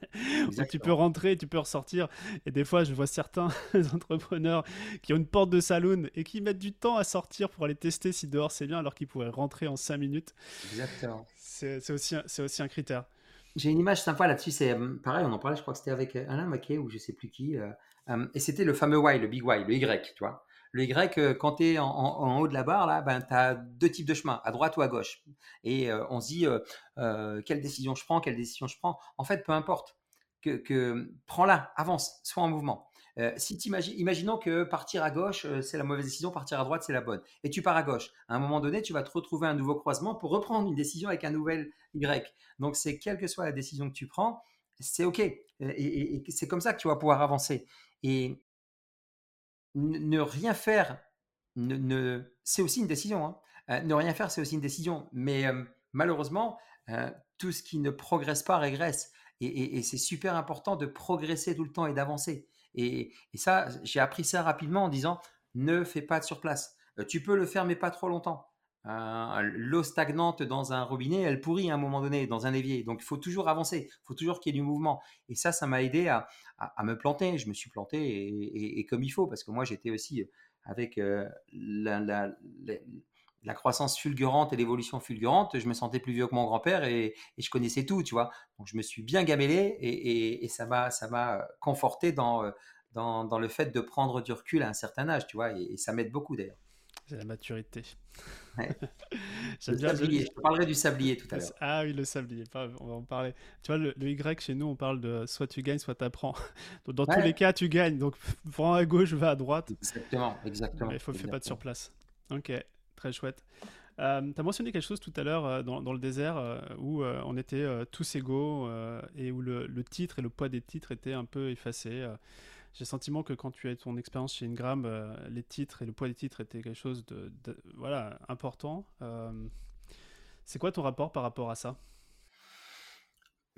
B: où tu peux rentrer, tu peux ressortir. Et des fois, je vois certains entrepreneurs qui ont une porte de saloon et qui mettent du temps à sortir pour aller tester si dehors c'est bien, alors qu'ils pourraient rentrer en 5 minutes.
A: Exactement.
B: C'est aussi, aussi un critère.
A: J'ai une image sympa là-dessus, c'est euh, pareil, on en parlait, je crois que c'était avec euh, Alain Maquet ou je sais plus qui, euh, et c'était le fameux Y, le big Y, le Y, tu vois. Le Y, quand tu es en, haut de la barre, là, ben, tu as deux types de chemins, à droite ou à gauche. Et on se dit, quelle décision je prends, quelle décision je prends. En fait, peu importe. Que, que prends-la, avance, sois en mouvement. Euh, si imaginons que partir à gauche, euh, c'est la mauvaise décision, partir à droite, c'est la bonne. Et tu pars à gauche. À un moment donné, tu vas te retrouver un nouveau croisement pour reprendre une décision avec un nouvel Y. Donc, c'est quelle que soit la décision que tu prends, c'est OK. Et, c'est comme ça que tu vas pouvoir avancer. Et ne rien faire, c'est aussi une décision. Hein. Euh, ne rien faire, c'est aussi une décision. Mais malheureusement, tout ce qui ne progresse pas régresse. et c'est super important de progresser tout le temps et d'avancer. Et, ça, j'ai appris ça rapidement en disant ne fais pas de surplace. Euh, tu peux le faire, mais pas trop longtemps. Euh, l'eau stagnante dans un robinet, elle pourrit à un moment donné dans un évier. Donc il faut toujours avancer, il faut toujours qu'il y ait du mouvement. Et ça, ça m'a aidé à, me planter. Je me suis planté et, comme il faut, parce que moi j'étais aussi avec euh, la, la croissance fulgurante et l'évolution fulgurante, je me sentais plus vieux que mon grand-père et, je connaissais tout, tu vois. Donc je me suis bien gamellé et, ça m'a ça m'a conforté dans, dans, dans le fait de prendre du recul à un certain âge, tu vois. Et, ça m'aide beaucoup d'ailleurs.
B: C'est la maturité.
A: Ouais. le sablier, je te parlerai du sablier tout à l'heure.
B: Ah oui, le sablier, on va en parler. Tu vois, le, Y chez nous, on parle de soit tu gagnes, soit tu apprends. Dans tous les cas, tu gagnes. Donc prends à gauche, va à droite.
A: Exactement, exactement.
B: Il faut faire pas de surplace. Ok. Très chouette. Euh, tu as mentionné quelque chose tout à l'heure euh, dans, le désert euh, où on était tous égaux et où le, titre et le poids des titres étaient un peu effacés. J'ai le sentiment que quand tu as ton expérience chez Ingram, les titres et le poids des titres étaient quelque chose de, voilà, important. C'est quoi ton rapport par rapport à ça?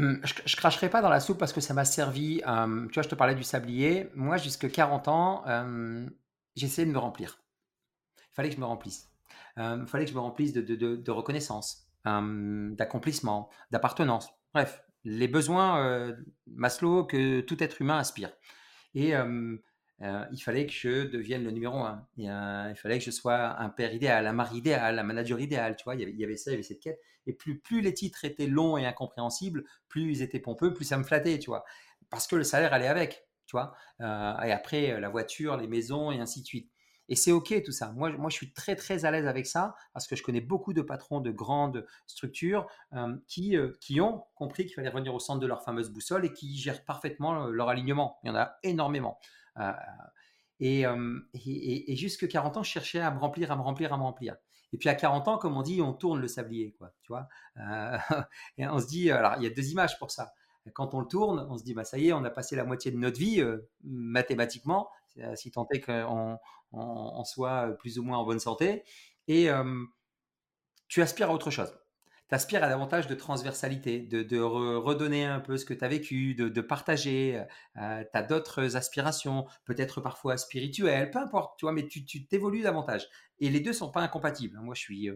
A: Hum, je, je cracherai pas dans la soupe parce que ça m'a servi. tu vois, je te parlais du sablier. Moi, jusque 40 ans, j'essayais de me remplir. Il fallait que je me remplisse. Il euh, fallait que je me remplisse de, reconnaissance, euh, d'accomplissement, d'appartenance. Bref, les besoins euh, Maslow que tout être humain aspire. Et il fallait que je devienne le numéro un. il fallait que je sois un père idéal, un mari idéal, un manager idéal. Tu vois, il y avait, ça, il y avait cette quête. Et plus, plus les titres étaient longs et incompréhensibles, plus ils étaient pompeux, plus ça me flattait, tu vois. Parce que le salaire allait avec, tu vois. et après, la voiture, les maisons et ainsi de suite. Et c'est OK tout ça. Moi, moi, je suis très, très à l'aise avec ça parce que je connais beaucoup de patrons de grandes structures euh, qui, euh, qui ont compris qu'il fallait revenir au centre de leur fameuse boussole et qui gèrent parfaitement leur alignement. Il y en a énormément. Euh, et, jusque 40 ans, je cherchais à me remplir, à me remplir, à me remplir. Et puis à 40 ans, comme on dit, on tourne le sablier, quoi. Tu vois Et on se dit, alors il y a deux images pour ça. Quand on le tourne, on se dit, bah ça y est, on a passé la moitié de notre vie mathématiquement, si tant est qu'on soit plus ou moins en bonne santé, et tu aspires à autre chose. Tu aspires à davantage de transversalité, de, redonner un peu ce que tu as vécu, de, partager. Euh, tu as d'autres aspirations, peut-être parfois spirituelles, peu importe, tu mais tu t'évolues davantage. Et les deux sont pas incompatibles. Moi, je suis,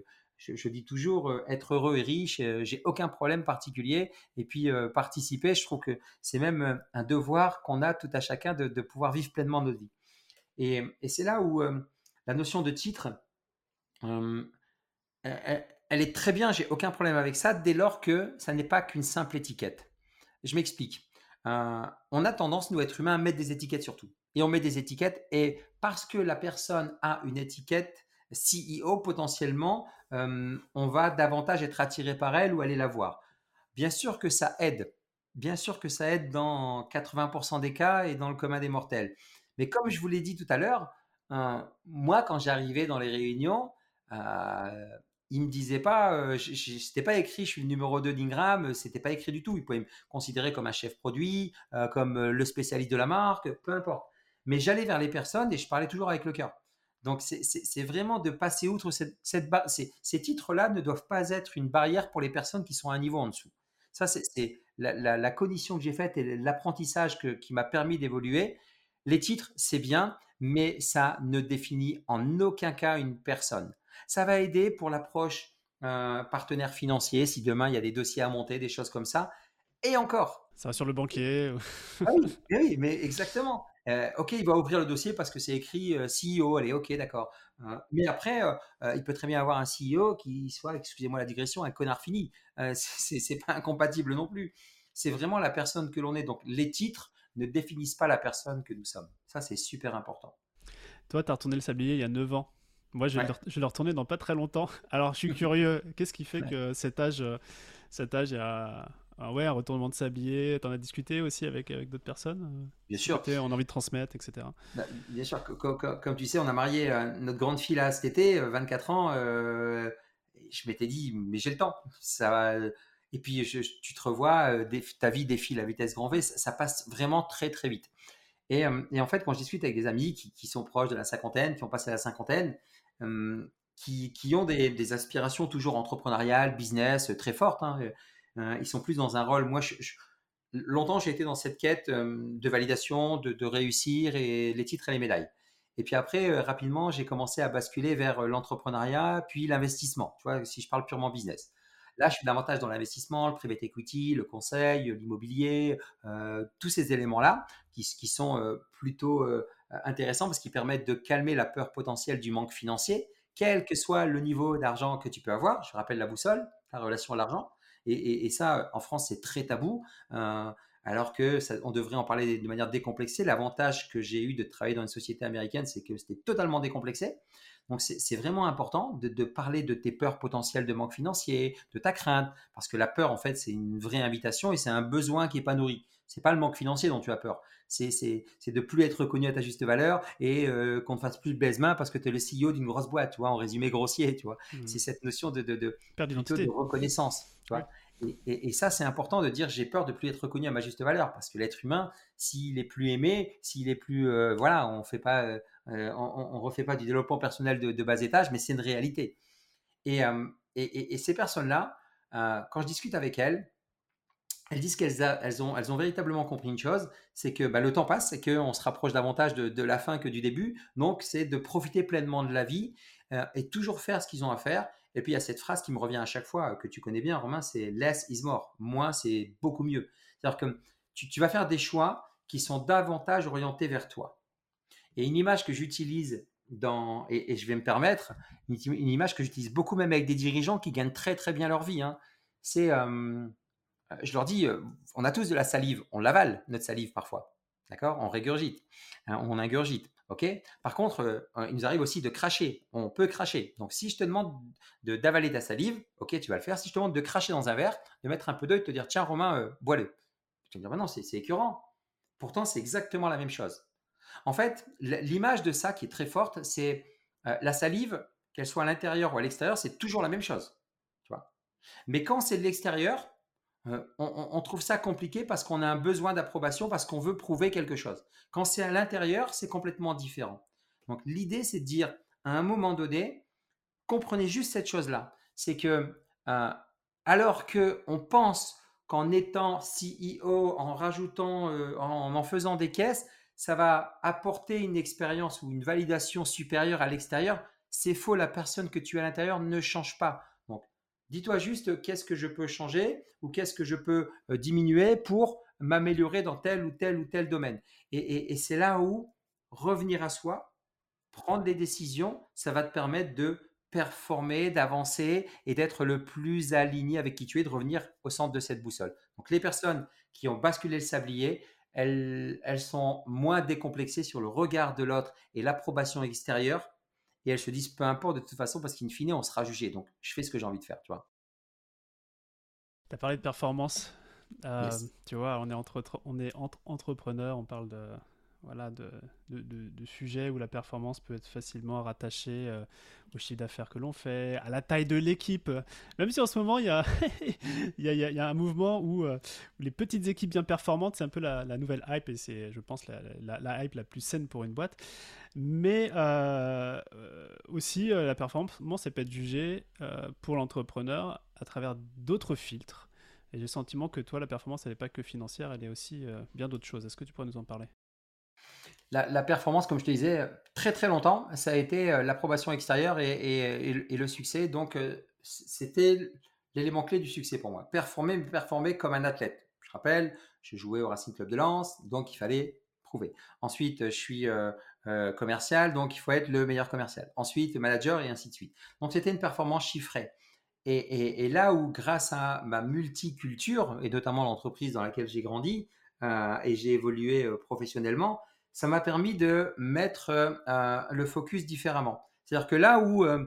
A: je, dis toujours être heureux et riche, j'ai aucun problème particulier. Et puis participer, je trouve que c'est même un devoir qu'on a tout à chacun de, pouvoir vivre pleinement notre vie. Et, c'est là où euh, la notion de titre, euh, elle, est très bien, j'ai aucun problème avec ça, dès lors que ça n'est pas qu'une simple étiquette. Je m'explique. Euh, on a tendance, nous, êtres humains, à mettre des étiquettes sur tout. Et on met des étiquettes, et parce que la personne a une étiquette CEO, potentiellement, on va davantage être attiré par elle ou aller la voir. Bien sûr que ça aide. Bien sûr que ça aide dans 80% des cas et dans le commun des mortels. Mais comme je vous l'ai dit tout à l'heure, moi, quand j'arrivais dans les réunions, il me disait pas, c'était pas écrit, je suis le numéro 2 d'Ingram, c'était pas écrit du tout. Il pouvait me considérer comme un chef produit, comme le spécialiste de la marque, peu importe. Mais j'allais vers les personnes et je parlais toujours avec le cœur. Donc c'est vraiment de passer outre cette, cette ces, titres-là ne doivent pas être une barrière pour les personnes qui sont à un niveau en dessous. Ça, c'est la, la, condition que j'ai faite et l'apprentissage qui m'a permis d'évoluer. Les titres, c'est bien, mais ça ne définit en aucun cas une personne. Ça va aider pour l'approche euh, partenaire financier, si demain il y a des dossiers à monter, des choses comme ça. Et encore.
B: Ça va sur le banquier.
A: Ah eh oui, mais exactement. Euh, ok, il va ouvrir le dossier parce que c'est écrit euh, CEO. Allez, ok, d'accord. mais après, il peut très bien avoir un CEO qui soit, excusez-moi la digression, un connard fini. c'est pas incompatible non plus. C'est vraiment la personne que l'on est. Donc, les titres ne définissent pas la personne que nous sommes. Ça, c'est super important.
B: Toi, tu as retourné le sablier il y a 9 ans. Moi, je vais, le, retourner dans pas très longtemps. Alors, je suis curieux. Qu'est-ce qui fait que cet âge, euh, cet âge a un, ouais, un retournement de sablier Tu en as discuté aussi avec, avec d'autres personnes euh,
A: Bien sûr.
B: On a envie de transmettre, etc.
A: Bah, bien sûr. Comme, tu sais, on a marié euh, notre grande fille là cet été, 24 ans. je m'étais dit, mais j'ai le temps. Ça Et puis, tu te revois, ta vie défile à vitesse grand V. Ça, passe vraiment très, très vite. Et, et, en fait, quand je discute avec des amis qui, qui, sont proches de la cinquantaine, qui ont passé la cinquantaine, qui, ont des, aspirations toujours entrepreneuriales, business très fortes. Hein, ils sont plus dans un rôle. Moi, longtemps, j'ai été dans cette quête de validation, de, réussir et les titres et les médailles. Et puis après, rapidement, j'ai commencé à basculer vers l'entrepreneuriat, puis l'investissement. Tu vois, si je parle purement business. Là, je suis davantage dans l'investissement, le private equity, le conseil, l'immobilier, tous ces éléments-là qui, sont plutôt intéressants parce qu'ils permettent de calmer la peur potentielle du manque financier, quel que soit le niveau d'argent que tu peux avoir. Je rappelle la boussole, la relation à l'argent. Et, ça, en France, c'est très tabou. alors que on devrait en parler de manière décomplexée. L'avantage que j'ai eu de travailler dans une société américaine, c'est que c'était totalement décomplexé. Donc c'est vraiment important de, parler de tes peurs potentielles de manque financier, de ta crainte, parce que la peur, en fait, c'est une vraie invitation et c'est un besoin qui n'est pas nourri. C'est pas le manque financier dont tu as peur. C'est de plus être reconnu à ta juste valeur et euh, qu'on ne fasse plus le baise-main parce que tu es le CEO d'une grosse boîte, tu vois, en résumé grossier, tu vois. Mmh. C'est cette notion de, de, de, de reconnaissance, tu vois. Et, ça, c'est important de dire j'ai peur de plus être reconnu à ma juste valeur parce que l'être humain, s'il est plus aimé, s'il est plus, euh, voilà, on fait pas, euh, on, refait pas du développement personnel de, bas étage, mais c'est une réalité. Et, et ces personnes-là, quand je discute avec elles, elles disent qu'elles elles ont, véritablement compris une chose, c'est que bah, le temps passe et qu'on se rapproche davantage de, la fin que du début. Donc, c'est de profiter pleinement de la vie euh, et toujours faire ce qu'ils ont à faire. Et puis, il y a cette phrase qui me revient à chaque fois, que tu connais bien, Romain, c'est less is more. Moins, c'est beaucoup mieux. C'est-à-dire que tu, vas faire des choix qui sont davantage orientés vers toi. Et une image que j'utilise dans, et, je vais me permettre, une, image que j'utilise beaucoup même avec des dirigeants qui gagnent très très bien leur vie, hein, c'est... Euh, euh, je leur dis, euh, on a tous de la salive, on l'avale, notre salive parfois. D'accord? On régurgite, hein, on ingurgite. OK? Par contre, euh, il nous arrive aussi de cracher. On peut cracher. Donc, si je te demande d'avaler ta salive, OK, tu vas le faire. Si je te demande de cracher dans un verre, de mettre un peu d'eau et de te dire, tiens, Romain, bois-le. Tu vas me dire, bah non, c'est écœurant. Pourtant, c'est exactement la même chose. En fait, l'image de ça qui est très forte, c'est la salive, qu'elle soit à l'intérieur ou à l'extérieur, c'est toujours la même chose. Tu vois? Mais quand c'est de l'extérieur, euh, on, trouve ça compliqué parce qu'on a un besoin d'approbation, parce qu'on veut prouver quelque chose. Quand c'est à l'intérieur, c'est complètement différent. Donc l'idée, c'est de dire, à un moment donné, comprenez juste cette chose-là. C'est que euh, alors qu'on pense qu'en étant CEO, en rajoutant, euh, en en faisant des caisses, ça va apporter une expérience ou une validation supérieure à l'extérieur, c'est faux. La personne que tu as à l'intérieur ne change pas. Dis-toi juste qu'est-ce que je peux changer ou qu'est-ce que je peux euh, diminuer pour m'améliorer dans tel ou tel ou tel domaine. Et, c'est là où revenir à soi, prendre des décisions, ça va te permettre de performer, d'avancer et d'être le plus aligné avec qui tu es, de revenir au centre de cette boussole. Donc les personnes qui ont basculé le sablier, elles, elles sont moins décomplexées sur le regard de l'autre et l'approbation extérieure et elles se disent peu importe de toute façon parce qu'in fine on sera jugé. Donc je fais ce que j'ai envie de faire, tu vois.
B: Tu as parlé de performance. Euh, tu vois, on est, entre, on est entre entrepreneurs, on parle de, voilà, de, sujets où la performance peut être facilement rattachée euh, au chiffre d'affaires que l'on fait, à la taille de l'équipe. Même si en ce moment, il y a, un mouvement où, les petites équipes bien performantes, c'est un peu la, nouvelle hype et c'est, je pense, la, hype la plus saine pour une boîte. Mais aussi, la performance, ça peut être jugée pour l'entrepreneur à travers d'autres filtres. Et j'ai le sentiment que toi, la performance, elle n'est pas que financière, elle est aussi bien d'autres choses. Est-ce que tu pourrais nous en parler?
A: La, performance, comme je te disais, très très longtemps, ça a été euh, l'approbation extérieure et, le succès. Donc, euh, c'était l'élément clé du succès pour moi. Performer, performer comme un athlète. Je rappelle, je jouais au Racing Club de Lens, donc il fallait prouver. Ensuite, je suis euh, commercial, donc il faut être le meilleur commercial. Ensuite, manager et ainsi de suite. Donc, c'était une performance chiffrée. Et, là où, grâce à ma multiculture, et notamment l'entreprise dans laquelle j'ai grandi et j'ai évolué professionnellement, ça m'a permis de mettre euh, le focus différemment. C'est-à-dire que là où euh,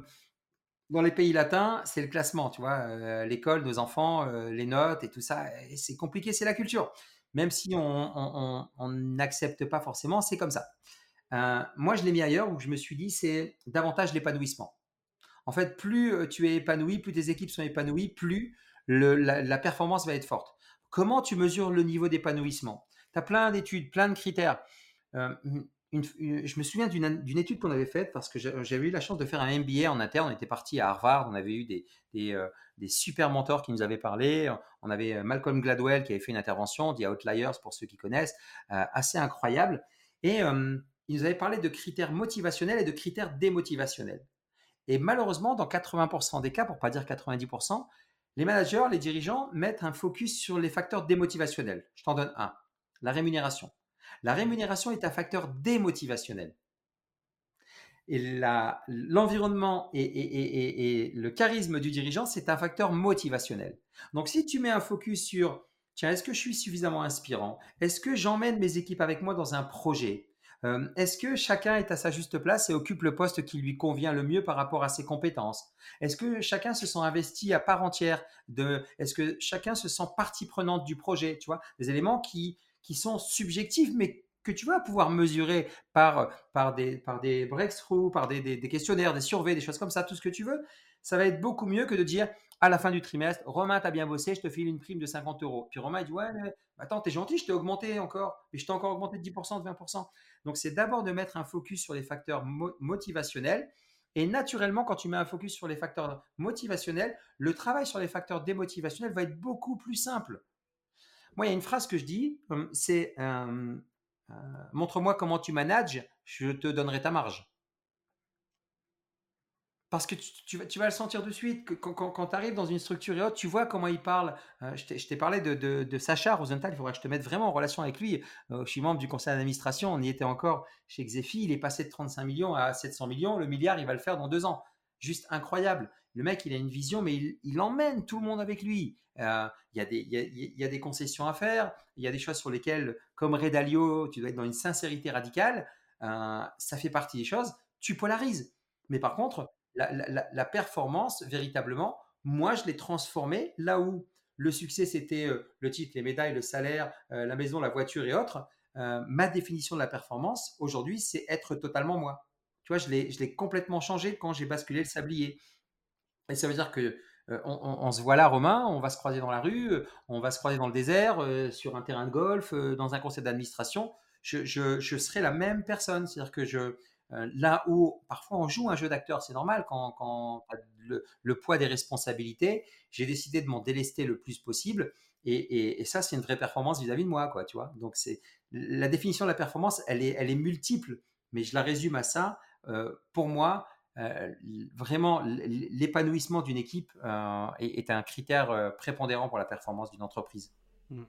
A: dans les pays latins, c'est le classement, tu vois, euh, l'école, nos enfants, les notes et tout ça, c'est compliqué, c'est la culture. Même si on n'accepte pas forcément, c'est comme ça. moi, je l'ai mis ailleurs où je me suis dit, c'est davantage l'épanouissement. En fait, plus tu es épanoui, plus tes équipes sont épanouies, plus la, performance va être forte. Comment tu mesures le niveau d'épanouissement? Tu as plein d'études, plein de critères. Euh, je me souviens d'une étude qu'on avait faite parce que j'avais eu la chance de faire un MBA en interne. On était parti à Harvard, on avait eu des, des, euh, super mentors qui nous avaient parlé. On avait euh, Malcolm Gladwell qui avait fait une intervention, The Outliers pour ceux qui connaissent, assez incroyable. Et il nous avait parlé de critères motivationnels et de critères démotivationnels. Et malheureusement, dans 80% des cas, pour pas dire 90%, les managers, les dirigeants mettent un focus sur les facteurs démotivationnels. Je t'en donne un, la rémunération. La rémunération est un facteur démotivationnel. Et l'environnement et, le charisme du dirigeant, c'est un facteur motivationnel. Donc si tu mets un focus sur, tiens, est-ce que je suis suffisamment inspirant? Est-ce que j'emmène mes équipes avec moi dans un projet? Euh, Est-ce que chacun est à sa juste place et occupe le poste qui lui convient le mieux par rapport à ses compétences? Est-ce que chacun se sent investi à part entière Est-ce que chacun se sent partie prenante du projet? Tu vois, des éléments qui qui sont subjectifs, mais que tu vas pouvoir mesurer par, par, des, par des breakthroughs, par des, des, questionnaires, des surveys, des choses comme ça, tout ce que tu veux, ça va être beaucoup mieux que de dire à la fin du trimestre, Romain, tu as bien bossé, je te file une prime de 50 euros. Puis Romain, dit, ouais, mais attends, t'es gentil, je t'ai augmenté encore, mais je t'ai encore augmenté de 10%, de 20%. Donc, c'est d'abord de mettre un focus sur les facteurs motivationnels. Et naturellement, quand tu mets un focus sur les facteurs motivationnels, le travail sur les facteurs démotivationnels va être beaucoup plus simple. Moi, il y a une phrase que je dis, c'est euh, euh, montre-moi comment tu manages, je te donnerai ta marge. Parce que tu, vas, le sentir de suite. quand, tu arrives dans une structure et autre, tu vois comment il parle. Euh, je t'ai parlé de, Sacha Rosenthal, il faudrait que je te mette vraiment en relation avec lui. je suis membre du conseil d'administration, on y était encore chez Xefi, il est passé de 35 millions à 700 millions. Le milliard, il va le faire dans deux ans. Juste incroyable. Le mec, il a une vision, mais il emmène tout le monde avec lui. Euh, il y, a des, concessions à faire, il y a des choses sur lesquelles, comme Redalio, tu dois être dans une sincérité radicale. Euh, ça fait partie des choses. Tu polarises. Mais par contre, la, performance, véritablement, moi, je l'ai transformée là où le succès, c'était euh, le titre, les médailles, le salaire, la maison, la voiture et autres. ma définition de la performance, aujourd'hui, c'est être totalement moi. Tu vois, je l'ai complètement changé quand j'ai basculé le sablier. Et ça veut dire que euh, on, se voit là, Romain, on va se croiser dans la rue, euh, on va se croiser dans le désert, euh, sur un terrain de golf, dans un conseil d'administration. Je, serai la même personne. C'est-à-dire que je, là où parfois on joue un jeu d'acteur, c'est normal quand, quand le, poids des responsabilités, j'ai décidé de m'en délester le plus possible. Et, ça, c'est une vraie performance vis-à-vis de moi, quoi, tu vois. Donc, c'est la définition de la performance, elle est multiple, mais je la résume à ça. pour moi, euh, vraiment, l'épanouissement d'une équipe euh, est, un critère euh, prépondérant pour la performance d'une entreprise.
B: Hmm.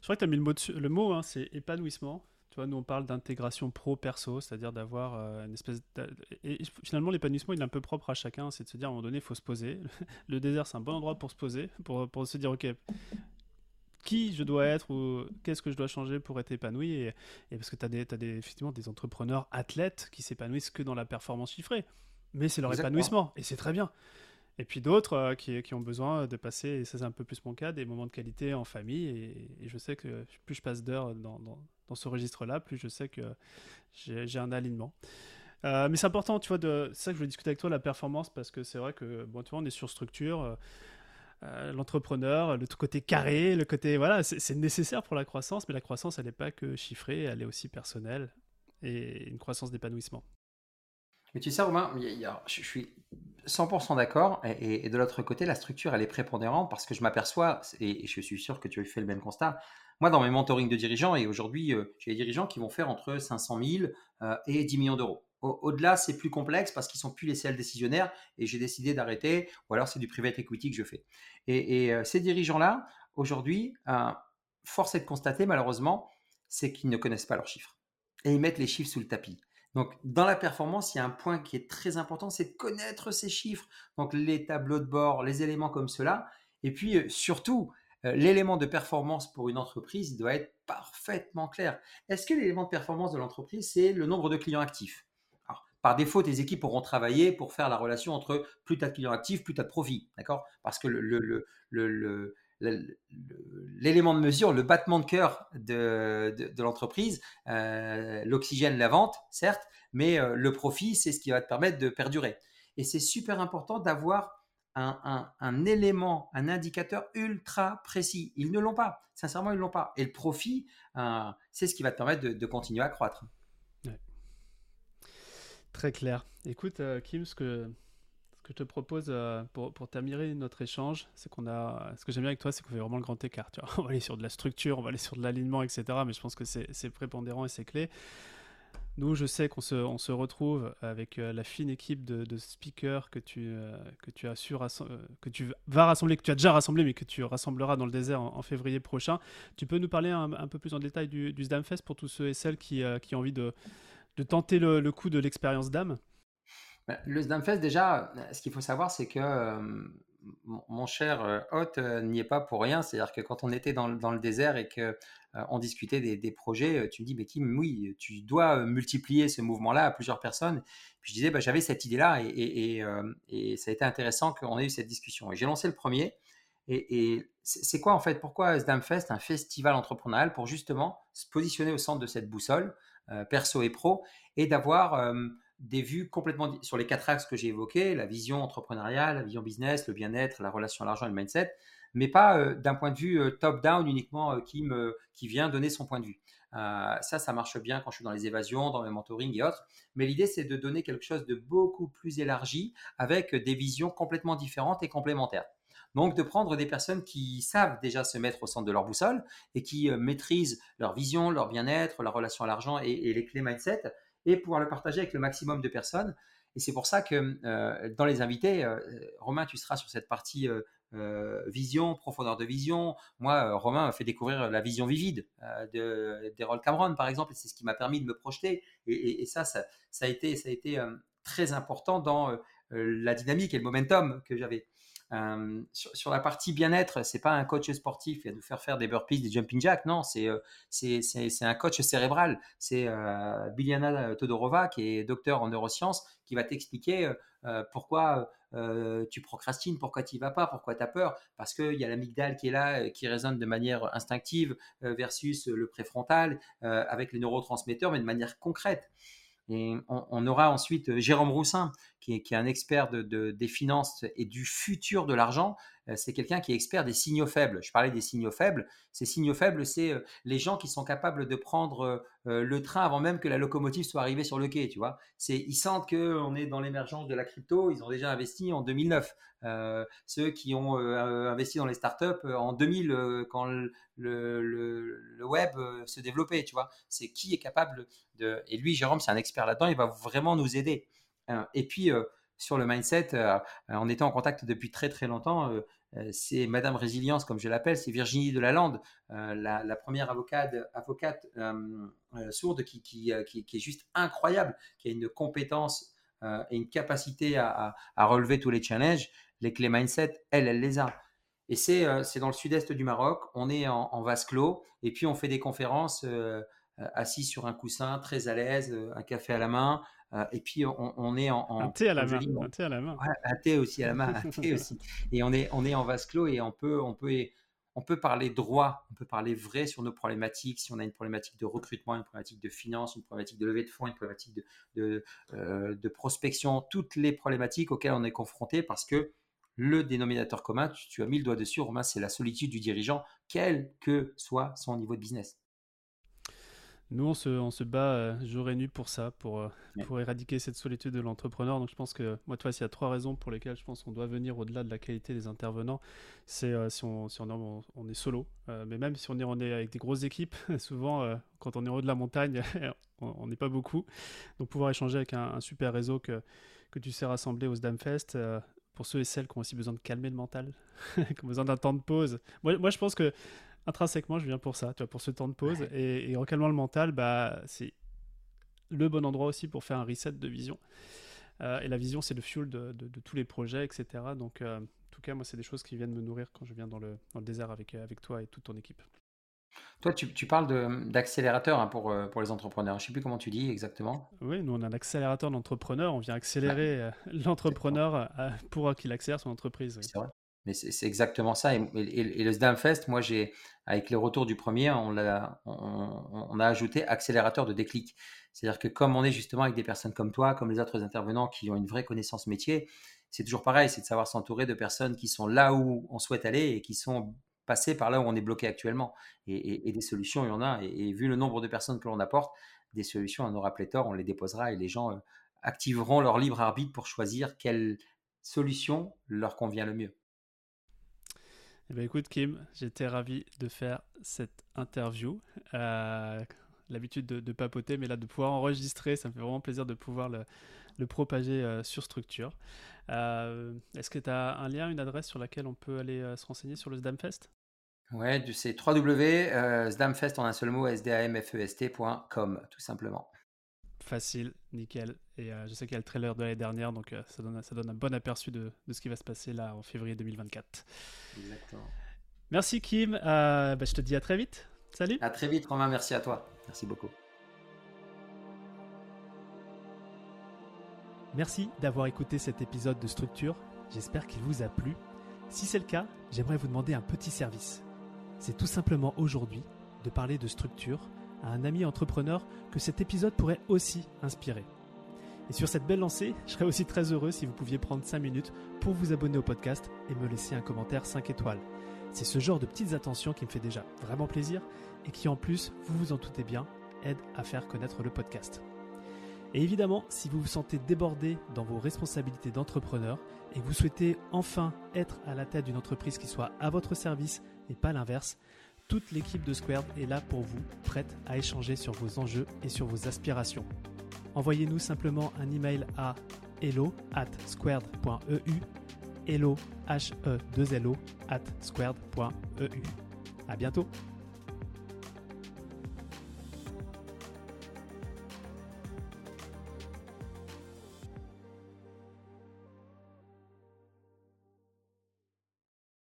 B: Je crois que tu as mis le mot, le mot hein, c'est épanouissement. Tu vois, nous on parle d'intégration pro-perso, c'est-à-dire d'avoir une espèce. Et finalement, l'épanouissement, il est un peu propre à chacun. C'est de se dire à un moment donné, il faut se poser. Le désert, c'est un bon endroit pour se poser, pour, pour se dire, ok, qui je dois être ou qu'est-ce que je dois changer pour être épanoui. Et, parce que tu as, des, as des, effectivement des entrepreneurs athlètes qui s'épanouissent que dans la performance chiffrée mais c'est leur épanouissement, et c'est très bien. Et puis d'autres euh, qui, qui, ont besoin de passer, et ça c'est un peu plus mon cas, des moments de qualité en famille. Et, je sais que plus je passe d'heures dans, dans ce registre-là, plus je sais que j'ai un alignement. mais c'est important, tu vois, de, c'est ça que je voulais discuter avec toi, la performance, parce que c'est vrai que, bon, tu vois, on est sur structure. l'entrepreneur, le côté carré, le côté voilà, c'est nécessaire pour la croissance, mais la croissance, elle n'est pas que chiffrée, elle est aussi personnelle et une croissance d'épanouissement.
A: Mais tu sais, Romain, je suis 100% d'accord. Et, de l'autre côté, la structure, elle est prépondérante parce que je m'aperçois, et, je suis sûr que tu as fait le même constat. Moi, dans mes mentorings de dirigeants, et aujourd'hui, euh, j'ai des dirigeants qui vont faire entre 500 000 euh, et 10 millions d'euros. Au-delà, c'est plus complexe parce qu'ils sont plus les seuls décisionnaires et j'ai décidé d'arrêter, ou alors c'est du private equity que je fais. Et, euh, ces dirigeants-là, aujourd'hui, force est de constater, malheureusement, c'est qu'ils ne connaissent pas leurs chiffres. Et ils mettent les chiffres sous le tapis. Donc, dans la performance, il y a un point qui est très important, c'est de connaître ces chiffres. Donc, les tableaux de bord, les éléments comme cela. Et puis, euh, surtout, euh, l'élément de performance pour une entreprise, il doit être parfaitement clair. Est-ce que l'élément de performance de l'entreprise, c'est le nombre de clients actifs? Par défaut, tes équipes auront travaillé pour faire la relation entre plus tu as de clients actifs, plus tu as de profit. D'accord? Parce que le, l'élément de mesure, le battement de cœur de, l'entreprise, euh, l'oxygène, la vente, certes, mais euh, le profit, c'est ce qui va te permettre de perdurer. Et c'est super important d'avoir un, élément, un indicateur ultra précis. Ils ne l'ont pas. Sincèrement, ils ne l'ont pas. Et le profit, euh, c'est ce qui va te permettre de, continuer à croître.
B: Très clair. Écoute, Kim, ce que que je te propose euh, pour, pour, terminer notre échange, c'est qu'on a. Ce que j'aime bien avec toi, c'est qu'on fait vraiment le grand écart. On va aller sur de la structure, on va aller sur de l'alignement, etc. Mais je pense que c'est prépondérant et c'est clé. Nous, je sais qu'on se, on se retrouve avec euh, la fine équipe de, speakers que tu, euh, que, tu as su que tu vas rassembler, que tu as déjà rassemblé, mais que tu rassembleras dans le désert en, février prochain. Tu peux nous parler un, peu plus en détail du, du SDAMFest pour tous ceux et celles qui, qui ont envie de, de tenter le, le coup de l'expérience
A: bah, le Sdamfest, déjà, ce qu'il faut savoir, c'est que euh, mon cher euh, hôte euh, n'y est pas pour rien. C'est-à-dire que quand on était dans, le désert et qu'on on discutait des, projets, tu me dis, mais Kim, oui, tu dois multiplier ce mouvement-là à plusieurs personnes. Puis je disais, bah, j'avais cette idée-là et, ça a été intéressant qu'on ait eu cette discussion. Et j'ai lancé le premier. Et, c'est quoi en fait? Pourquoi Sdamfest, un festival entrepreneurial? Pour justement se positionner au centre de cette boussole, perso et pro, et d'avoir des vues complètement sur les quatre axes que j'ai évoqués, la vision entrepreneuriale, la vision business, le bien-être, la relation à l'argent et le mindset, mais pas euh, d'un point de vue euh, top-down uniquement euh, qui, me, qui vient donner son point de vue. ça, ça marche bien quand je suis dans les évasions, dans mes mentoring et autres. Mais l'idée, c'est de donner quelque chose de beaucoup plus élargi avec des visions complètement différentes et complémentaires. Donc, de prendre des personnes qui savent déjà se mettre au centre de leur boussole et qui maîtrisent leur vision, leur bien-être, leur relation à l'argent et, et, les clés mindset et pouvoir le partager avec le maximum de personnes. Et c'est pour ça que euh, dans les invités, euh, Romain, tu seras sur cette partie euh, vision, profondeur de vision. Moi, Romain m'a fait découvrir la vision vivide de d'Errol Cameron, par exemple, et c'est ce qui m'a permis de me projeter. Et, ça, ça, a été, ça a été très important dans la dynamique et le momentum que j'avais. Euh, sur, la partie bien-être, c'est pas un coach sportif qui va nous faire faire des burpees, des jumping jacks. Non, c'est euh, un coach cérébral. C'est euh, Biljana Todorova, qui est docteur en neurosciences, qui va t'expliquer pourquoi tu procrastines, pourquoi tu n'y vas pas, pourquoi tu as peur. Parce qu'il y a l'amygdale qui est là, qui résonne de manière instinctive versus le préfrontal avec les neurotransmetteurs, mais de manière concrète. Et on, aura ensuite euh, Jérôme Roussin, qui est, un expert de, des finances et du futur de l'argent. Euh, c'est quelqu'un qui est expert des signaux faibles. Je parlais des signaux faibles. Ces signaux faibles, c'est euh, les gens qui sont capables de prendre le train avant même que la locomotive soit arrivée sur le quai. Tu vois, c'est ils sentent que on est dans l'émergence de la crypto. Ils ont déjà investi en 2009. ceux qui ont investi dans les startups en 2000 quand le, le, web se développait. Tu vois, c'est qui est capable de. Et lui, Jérôme, c'est un expert là-dedans. Il va vraiment nous aider. et puis sur le mindset, en étant en contact depuis très très longtemps, euh, c'est Madame Résilience, comme je l'appelle, c'est Virginie Delalande, euh, la, la première avocate, euh, sourde qui, est juste incroyable, qui a une compétence et une capacité à, relever tous les challenges. Les clés mindset, elle, elle les a. Et c'est dans le sud-est du Maroc, on est en, en, vase clos, et puis on fait des conférences assis sur un coussin, très à l'aise, un café à la main, euh, et puis on, est en,
B: un thé à la main, un thé à la main,
A: un thé aussi à la main, un thé aussi. Et on est on est en vase clos et on peut on peut on peut parler droit, on peut parler vrai sur nos problématiques. Si on a une problématique de recrutement, une problématique de finance, une problématique de levée de fonds, une problématique de, de, de prospection, toutes les problématiques auxquelles on est confronté parce que le dénominateur commun, tu, as mis le doigt dessus, Romain, c'est la solitude du dirigeant, quel que soit son niveau de business.
B: Nous, on se, on se bat euh, jour et nuit pour ça, pour, euh, pour éradiquer cette solitude de l'entrepreneur. Donc, je pense que, moi, toi, s'il y a trois raisons pour lesquelles je pense qu'on doit venir au-delà de la qualité des intervenants, c'est euh, si, on, si on, on, est solo, mais même si on est, on est avec des grosses équipes, souvent, quand on est en haut de la montagne, on n'est pas beaucoup. Donc, pouvoir échanger avec un, un, super réseau que, que tu sais rassembler au Sdamfest, pour ceux et celles qui ont aussi besoin de calmer le mental, qui ont besoin d'un temps de pause. Moi, moi, je pense que intrinsèquement, je viens pour ça, tu vois, pour ce temps de pause. Et, en calmant le mental, bah, c'est le bon endroit aussi pour faire un reset de vision. Euh, et la vision, c'est le fuel de, tous les projets, etc. Donc, euh, en tout cas, moi, c'est des choses qui viennent me nourrir quand je viens dans le, dans le désert avec, avec toi et toute ton équipe.
A: Toi, tu, tu parles d'accélérateur hein, pour, euh, pour les entrepreneurs. Je ne sais plus comment tu dis exactement.
B: Oui, nous, on a un accélérateur d'entrepreneurs. On vient accélérer euh, l'entrepreneur euh, pour qu'il accélère son entreprise.
A: C'est vrai. Mais c'est exactement ça. Et, et, le SDAMFest, moi, j'ai, avec les retours du premier, on a, ajouté accélérateur de déclic. C'est-à-dire que comme on est justement avec des personnes comme toi, comme les autres intervenants qui ont une vraie connaissance métier, c'est toujours pareil, c'est de savoir s'entourer de personnes qui sont là où on souhaite aller et qui sont passer par là où on est bloqué actuellement. Et, des solutions, il y en a. Et, vu le nombre de personnes que l'on apporte, des solutions, on aura pléthore, on les déposera et les gens euh, activeront leur libre arbitre pour choisir quelle solution leur convient le mieux.
B: Eh bien, écoute, Kim, j'étais ravi de faire cette interview. Euh, l'habitude de, papoter, mais là, de pouvoir enregistrer, ça me fait vraiment plaisir de pouvoir le, propager euh, sur structure. Est-ce que tu as un lien, une adresse sur laquelle on peut aller se renseigner sur le SDAMFest
A: Ouais, c'est www.sdamfest en un seul mot, sdamfest.com, tout simplement.
B: Facile, nickel. Et euh, je sais qu'il y a le trailer de l'année dernière, donc euh, ça, donne, ça donne un bon aperçu de, de, ce qui va se passer là en février 2024. Exactement. Merci Kim, euh, bah, je te dis à très vite. Salut.
A: À très vite Romain, merci à toi. Merci beaucoup.
B: Merci d'avoir écouté cet épisode de Structure. J'espère qu'il vous a plu. Si c'est le cas, j'aimerais vous demander un petit service c'est tout simplement aujourd'hui de parler de structure à un ami entrepreneur que cet épisode pourrait aussi inspirer. Et sur cette belle lancée, je serais aussi très heureux si vous pouviez prendre 5 minutes pour vous abonner au podcast et me laisser un commentaire 5 étoiles. C'est ce genre de petites attentions qui me fait déjà vraiment plaisir et qui en plus, vous vous en doutez bien, aide à faire connaître le podcast. Et évidemment, si vous vous sentez débordé dans vos responsabilités d'entrepreneur et que vous souhaitez enfin être à la tête d'une entreprise qui soit à votre service et pas l'inverse, toute l'équipe de Squared est là pour vous, prête à échanger sur vos enjeux et sur vos aspirations. Envoyez-nous simplement un email à hello at squared.eu hello h e 2 lo at squared.eu. À bientôt.